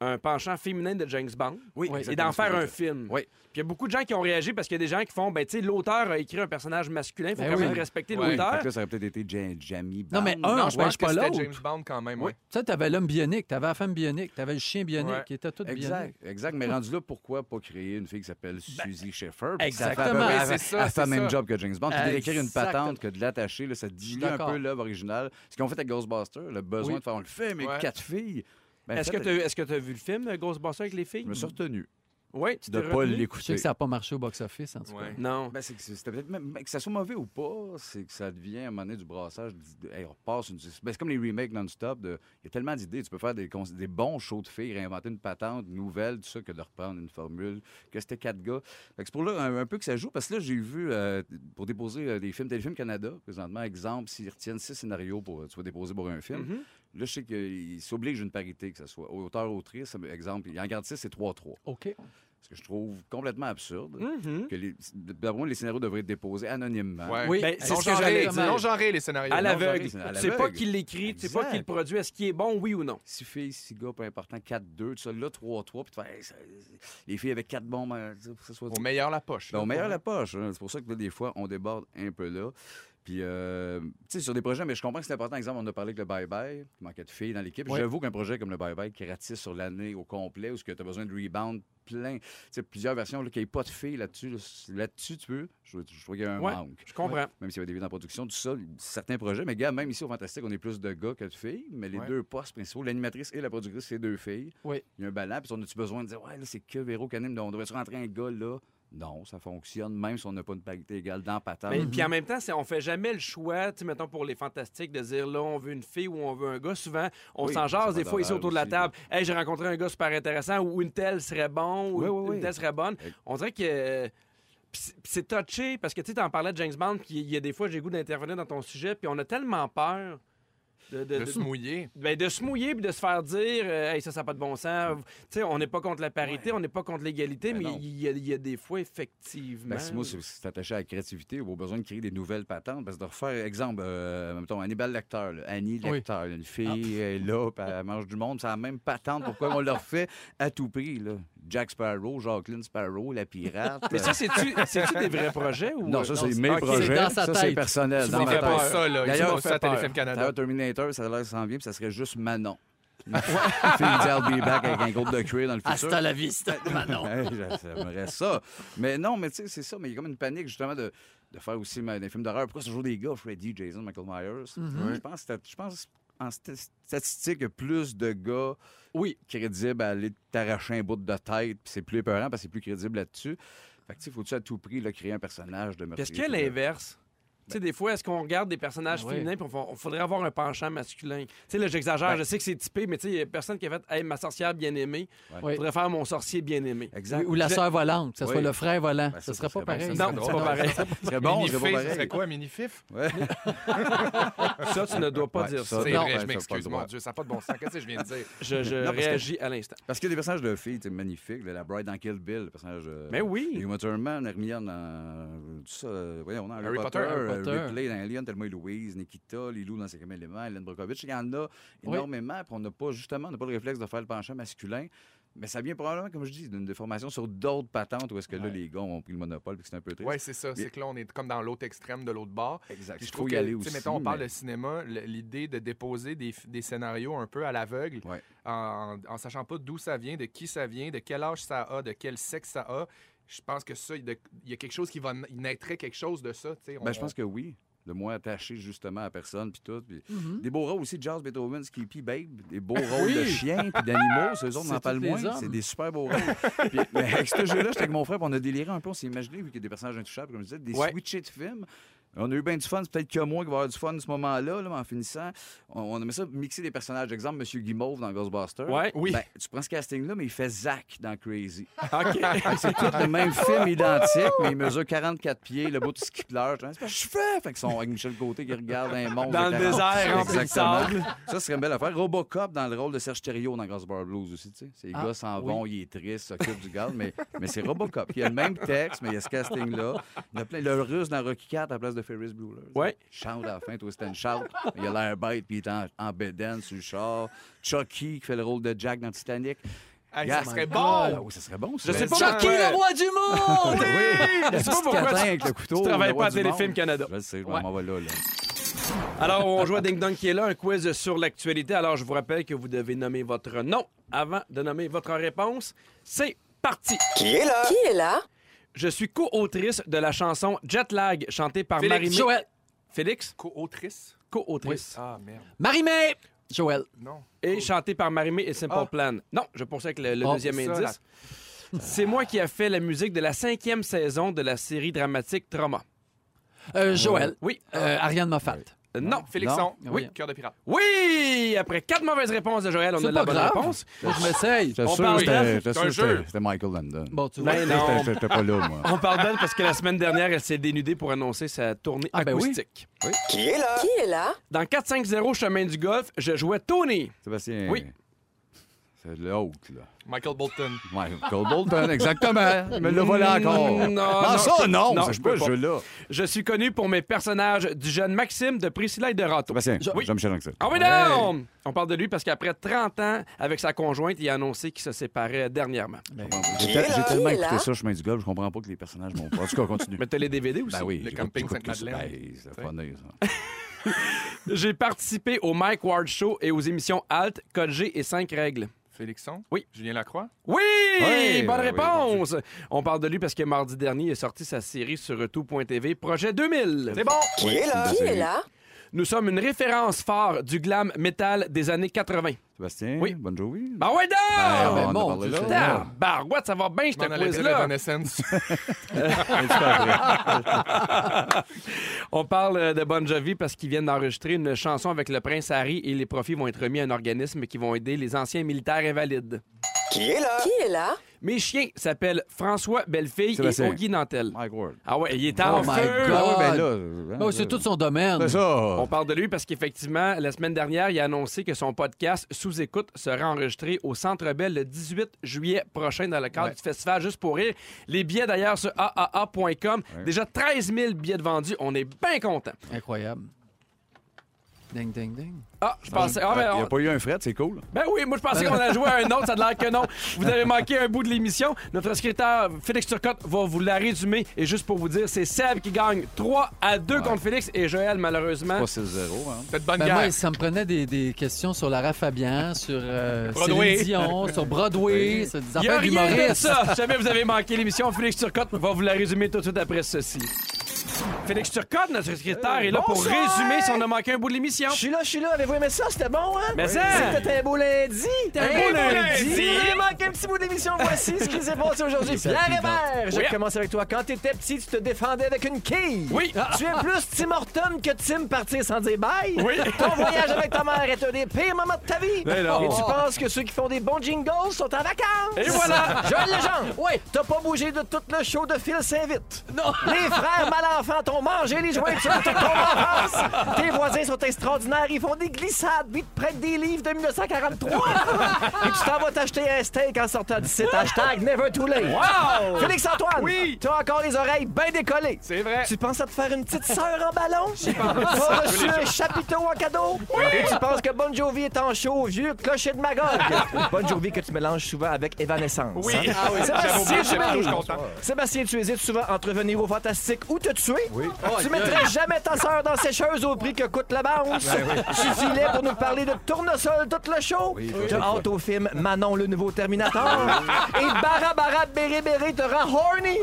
un penchant féminin de James Bond Oui, et d'en faire un film. Oui. Puis il y a beaucoup de gens qui ont réagi parce qu'il y a des gens qui font, ben tu sais, l'auteur a écrit un personnage masculin, il faut Ben quand oui. même respecter Ouais. l'auteur. Là, ça aurait peut-être été Ja- Jamie Bond. Non, mais un, non, on je pense pense que pas l'autre. James Bond quand même, oui. Tu sais, t'avais l'homme bionique, t'avais la femme bionique, t'avais le chien bionique, Ouais. qui était tout bionique. Exact, exact. Mais rendu là, pourquoi pas créer une fille qui s'appelle Suzy Schaeffer? puis ça fait exactement. Oui, elle c'est fait- ça, Elle fait le c'est même job que James Bond. Puis d'écrire une patente que de l'attacher, là, ça dilue un peu l'œuvre originale. Ce qu'ils ont fait avec Ghostbusters, le besoin Oui. de faire, on le fait, mais Ouais. quatre filles. Ben, Est-ce que tu as vu le film euh, Ghostbusters avec les filles? Je me suis retenu Oui, tu de pas retenu? Je sais l'écouter. que ça n'a pas marché au box-office, en tout cas. Non. Ben, c'est que c'est- c'était peut-être même mais que ça soit mauvais ou pas, c'est que ça devient à un moment donné du brassage. de- hey, on repasse une- ben, c'est comme les remakes non-stop. Il y a tellement d'idées. Tu peux faire des, bons shows de filles, réinventer une patente nouvelle, tout ça, que de reprendre une formule, que c'était quatre gars. Fait que c'est pour là un, un peu que ça joue. Parce que là, j'ai vu, euh, pour déposer euh, des films, Téléfilm Canada, présentement, exemple, s'ils retiennent six scénarios pour euh, tu vas déposer pour un film. Mhm. Là, je sais qu'ils s'obligent une parité, que ce soit auteur-autrice, exemple. Il en garde six, c'est 3-3. OK. Ce que je trouve complètement absurde. Mhm. Que les, d'abord, les scénarios devraient être déposés anonymement. Ouais. Oui, Ben, c'est c'est Non ce dire. non genrés, les scénarios. À Non l'aveugle. genré, sais pas l'aveugle. qui l'écrit, tu sais pas Exact. qui le produit. Est-ce qu'il est bon, oui ou non? Six filles, six gars, peu important, 4-2, tout ça, là, 3-3, puis tu fais, hey, ça- les filles avec quatre bombes, euh, pour que ça soit Au meilleur la poche. Ben, là. au meilleur la poche. hein. C'est pour ça que là, des fois, on déborde un peu là. Puis, euh, tu sais, sur des projets, mais je comprends que c'est important. Exemple, on a parlé avec le bye-bye, il manquait de filles dans l'équipe. J'avoue qu'un projet comme le bye-bye qui ratisse sur l'année au complet, où tu as besoin de rebound plein, tu sais, plusieurs versions, là, qu'il n'y ait pas de filles là-dessus. là, Là-dessus, tu peux. Je, je trouve qu'il y a un Ouais, manque. je comprends. Même s'il y avait des vies en production, tout ça, certains projets. Mais gars, même ici au Fantastique, on est plus de gars que de filles. Mais les Ouais. deux postes principaux, l'animatrice et la productrice, c'est deux filles. Oui. Il y a un ballon. Puis on a-tu besoin de dire, ouais, là, c'est que Véro Canim, on devrait-tu rentrer un gars là? Non, ça fonctionne, même si on n'a pas une parité égale dans Patate. Mais, Puis en même temps, c'est- on fait jamais le choix, tu mettons pour les fantastiques, de dire là, on veut une fille ou on veut un gars. Souvent, on Oui, s'en jase des fois ici autour de la table. Hey, j'ai rencontré un gars super intéressant ou une telle serait bon ou Oui, oui, une telle serait bonne. On dirait que. c'est- touché parce que tu sais, t'en parlais de James Bond, puis il y a des fois, j'ai le goût d'intervenir dans ton sujet, puis on a tellement peur de, de- De de- se mouiller. ben, de se mouiller puis de se faire dire euh, hey, ça, ça n'a pas de bon sens. Tu sais, on n'est pas contre la parité, on n'est pas contre l'égalité, Ben mais il y, a- y a des fois, effectivement. Ben, si moi, c'est attaché à la créativité ou au besoin de créer des nouvelles patentes. Parce que de refaire, exemple, euh, mettons, Hannibal Lecter, là, Annie Oui. Lecter, là, une fille elle est là, puis elle mange du monde, c'est la même patente. Pourquoi on le refait à tout prix? Là? Jack Sparrow, Jacqueline Sparrow, la pirate. Mais ça, c'est-tu c'est-tu des vrais projets? Ou... non, ça, c'est mes projets. C'est dans sa ça, c'est personnel. Tu dans ma tête. ça, là. D'ailleurs, ça Canada. Terminator, ça a l'air que ça s'en vient, puis ça serait juste Manon. Dit I'll be back avec un groupe de cuir dans le futur. Hasta la vista, Manon. J'aimerais ça. Mais non, mais tu sais, c'est ça. Mais il y a comme une panique, justement, de, de faire aussi des films d'horreur. Pourquoi c'est toujours des gars, Freddy, Jason, Michael Myers? Mhm. Je pense, je pense en st- statistique, il y a plus de gars Oui. crédibles à aller t'arracher un bout de tête, puis c'est plus épeurant parce que c'est plus crédible là-dessus. Fait que, tu sais, faut-tu à tout prix là, créer un personnage de Puis meurtrier? Est-ce qu'il y a l'inverse? Tu sais, des fois, est-ce qu'on regarde des personnages Ah ouais. féminins puis on, fa- on faudrait avoir un penchant masculin? Tu sais, là, j'exagère, Ben- je sais que c'est typé, mais tu sais, il y a personne qui a fait Hey, ma sorcière bien-aimée. Oui. faudrait faire mon sorcier bien-aimé. Exact. Ou la sœur volante, que ce soit le frère volant. Ben, ce ça, serait ça pas serait pareil. bon, Non, ça c'est pas pareil. Ce serait bon, c'est pareil. serait quoi, mini-fif? Ouais. Ça, tu ne dois pas Ouais, dire ça. C'est non, vrai, ben, je m'excuse, mon. Dieu, ça n'a pas de bon sens. Qu'est-ce que je viens de dire? Je, je Non, parce que- réagis à l'instant. Parce qu'il y a des personnages de filles, c'est magnifique. La Bride dans Kill Bill, le personnage de. Mais oui. Uma Thurman, Hermione dans. Tout ça. euh, Harry, Harry Potter, Potter, Harry euh, Potter. Ripley dans Alien, Thelma et Louise, Nikita, Lilou dans Cinquième élément, Hélène Brockovich. Il y en a Oui. énormément. Puis on n'a pas, justement, on n'a pas le réflexe de faire le penchant masculin. Mais ça vient probablement, comme je dis, d'une déformation sur d'autres patentes où est-ce que là, les gars ont pris le monopole puis c'est un peu triste. Oui, c'est ça. C'est que là, on est comme dans l'autre extrême de l'autre bord. Exact. Puis je trouve y que, aller tu sais, aussi. mettons, on parle de cinéma, l'idée de déposer des, scénarios un peu à l'aveugle, Ouais. en, en sachant pas d'où ça vient, de qui ça vient, de quel âge ça a, de quel sexe ça a. Je pense que ça, il y a quelque chose qui va il naîtrait quelque chose de ça. On- Ben, je pense que oui. De moins attaché justement à personne, puis tout. Des beaux rôles aussi, Jazz, Beethoven, Skippy, Babe. Des beaux rôles de chiens puis d'animaux. Ceux autres, on en parle moins. C'est des super beaux rôles. Puis, mais avec ce jeu-là, j'étais avec mon frère, on a déliré un peu. On s'est imaginé, vu qu'il y a des personnages intouchables, comme je disais, des Ouais. switchés de films. On a eu bien du fun. C'est peut-être que moi qui va avoir du fun à ce moment-là, là, mais en finissant, on, on aimait ça mixer des personnages. Exemple, M. Guimauve dans Ghostbusters. Ouais. Oui. Ben, tu prends ce casting-là, mais il fait Zach dans Crazy. OK. C'est tout le même film identique, mais il mesure 44 pieds, le bout de ce qui pleure. Je dis, C'est parce que je fais! Fait qu'ils sont avec Michel Côté qui regarde un monstre. Dans le 40. désert, de Exactement. Ça serait une belle affaire. Robocop dans le rôle de Serge Thériault dans Ghostbusters Blues aussi, tu sais. Ces Ah, gars s'en oui. vont, il est triste, s'occupe du gars, mais, mais c'est Robocop. Il y a le même texte, mais il y a ce casting-là. Il y a plein. Le russe dans Rocky 4 à la place de Ferris Bueller. Il chante à la fin, Twist and Shout. Il a l'air bête, puis il est en, en bedaine sur le char. Chucky qui fait le rôle de Jack dans Titanic. Hey, Yeah. ça serait bon! oui, ça serait bon. Je sais pas Chucky, pourquoi- le roi du monde! Oui, Je sais pas pourquoi tu- avec le couteau. tu travailles pas à Téléfilm. Canada. Je sais, je Ouais. m'en vais là. là. Alors, on joue à Ding Dong qui est là, un quiz sur l'actualité. Alors, je vous rappelle que vous devez nommer votre nom avant de nommer votre réponse. C'est parti! Qui est là? Qui est là? Je suis co-autrice de la chanson Jet Lag, chantée par Félix. Marie-Mé. Joël. Félix, Co-autrice? co-autrice. Ah, merde. Marie-Mé! Joël. Non. Et chantée par Marie-Mé et Simple Ah. Plan. Non, je poursuis avec le, le Oh, deuxième indice. C'est moi qui a fait la musique de la cinquième saison de la série dramatique Trauma. Euh, Joël. Oui. Euh, Ariane Moffat. Non. Félixon. Non. Oui. Cœur de pirate. Oui! Après quatre mauvaises réponses de Joël, on C'est a la pas bonne grave. réponse. Moi, je m'essaye. J'étais On sûr parle c'était- d'elle. j'étais C'est sûr un que jeu. c'était- c'était Michael London. Bon, tu vois. Ben non. J'étais j'étais pas là, moi. On parle d'elle parce que la semaine dernière, elle s'est dénudée pour annoncer sa tournée Ah, ben oui. acoustique. Qui est là? Qui est là? Dans 4-5-0 Chemin du Golf, je jouais Tony. Sébastien. Oui. C'est l'autre, là. Michael Bolton. Michael Bolton, exactement. Il me l'a volé encore. Non, Non, non, ça, non, non, ça, je peux pas. jeu-là. Je suis connu pour mes personnages du jeune Maxime de Priscilla et de Rato. Sébastien, Oui. Jean-Michel. Ah oui, non! On parle de lui parce qu'après 30 ans avec sa conjointe, il a annoncé qu'il se séparait dernièrement. Est là? j'ai tellement là? écouté ça, chemin du golf, je comprends pas que les personnages m'ont pas. En tout cas, continue. Mais t'as les DVD aussi? Ben oui, Le camping. Sainte-Madeleine. Ben, ça. J'ai participé au Mike Ward Show et aux émissions Alt, Code G et 5 règles. Félixon? Oui. Julien Lacroix? Oui! Oui, bonne réponse! On parle de lui parce que mardi dernier, il a sorti sa série sur tout.tv, Projet 2000. C'est bon! Qui est là? Qui est là? Nous sommes une référence phare du glam metal des années 80. Sébastien, Oui. bonne journée. Ben ouais! Ah, ben on a mon Dieu, là. Barouette, ça va bien, je te quiz-là. Evanescence. On parle euh, de Bon Jovi parce qu'ils viennent d'enregistrer une chanson avec le prince Harry et les profits vont être remis à un organisme qui vont aider les anciens militaires invalides. Qui est là? Qui est là? Mes chiens s'appellent François Bellefille et. Auguy Nantel. Mike Ward. Ah ouais, il est Oh en my feu! God. Ah ouais, ben là. Ben oui, c'est tout son domaine. C'est ça. On parle de lui parce qu'effectivement, la semaine dernière, il a annoncé que son podcast Sous écoute sera enregistré au Centre Bell le 18 juillet prochain dans le cadre Ouais. du festival Juste pour rire. Les billets d'ailleurs sur aaa.com. Déjà 13 000 billets de vendus. On est bien contents. Incroyable. Ding, ding, ding. Ah, je pensais. Ah, Il ben, n'y on- a pas eu un fret, c'est cool. Ben oui, moi je pensais qu'on a joué à un autre, ça a l'air que non. Vous avez manqué un bout de l'émission. Notre secrétaire Félix Turcotte va vous la résumer. Et juste pour vous dire, c'est Seb qui gagne 3 à 2 contre Félix et Joël, malheureusement. Pas 6-0. Hein. Cette bonne Ben guerre. moi, ça me prenait des, des questions sur Lara Fabian, sur euh, Broadway. Céline Dion, sur Broadway, sur des Il n'y a affaires rien de d'humoristes. ça. Si jamais vous avez manqué l'émission, Félix Turcotte va vous la résumer tout de suite après ceci. Félix Turcotte, notre secrétaire, est là pour bonsoir. résumer si on a manqué un bout de l'émission. Je suis là, je suis là. Avez-vous aimé ça? C'était bon, hein? Mais ça! C'était un beau lundi. un beau lundi. J'ai manqué un petit bout d'émission. Voici ce qui s'est passé aujourd'hui. Pierre Hébert, je Oui. commence avec toi. Quand t'étais petit, tu te défendais avec une quille. Oui. Tu es plus Tim Horton que Tim partir sans dire bye. Oui. Ton voyage avec ta mère est un des pires moments de ta vie. Mais non. Et tu penses que ceux qui font des bons jingles sont en vacances. Et voilà. Joël Legendre. Oui. T'as pas bougé de tout le show de Phil Saint-Vite. Non. Les frères Malenfant t'ont mangé les jointures de ton enfance. Tes voisins sont extraordinaires. Ils font des glissades, puis ils te prêtent des livres de 1943. Et tu t'en vas t'acheter un steak en sortant du site. Hashtag never too late. Wow! Félix-Antoine, Oui. t'as encore les oreilles bien décollées. C'est vrai. Tu penses à te faire une petite sœur en ballon? Tu as reçu un chapiteau en cadeau? Et tu penses que Bon Jovi est en show vieux clocher de Magog? Bon Jovi que tu mélanges souvent avec Evanescence. Oui. hein? Ah oui, Sébastien. Sébastien, tu hésites souvent entre venir au Fantastique ou te tuer. Tu mettrais jamais ta sœur dans sécheuse au prix que coûte la bounce. Tu filais pour nous parler de tournesol tout le show. Tu as hâte au film Manon, le nouveau Terminator. Et Barabara Béré Béré te rend horny.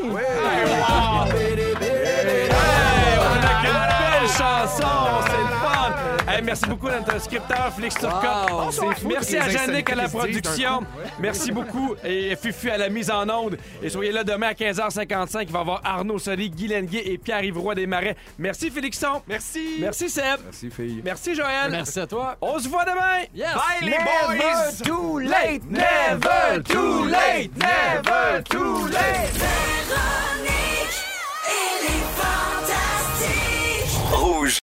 Hey, on a quelle belle chanson, c'est le fun. Hey, merci beaucoup à notre scripteur Félix Turcotte. Wow. C'est fou. Merci à les Jannick à la production. Merci beaucoup et Fufu à la mise en onde. Et soyez là demain à 15h55. Il va y avoir Arnaud Soli, Guy Lenguet et Pierre-Yves Roy des Marais. Merci Félixon. Merci. Merci Seb. Merci, fille. Merci Joël. Merci à toi. On se voit demain. Yes. Bye les Never boys. too late, never too late, never too late. Véronique, elle est fantastique. Rouge.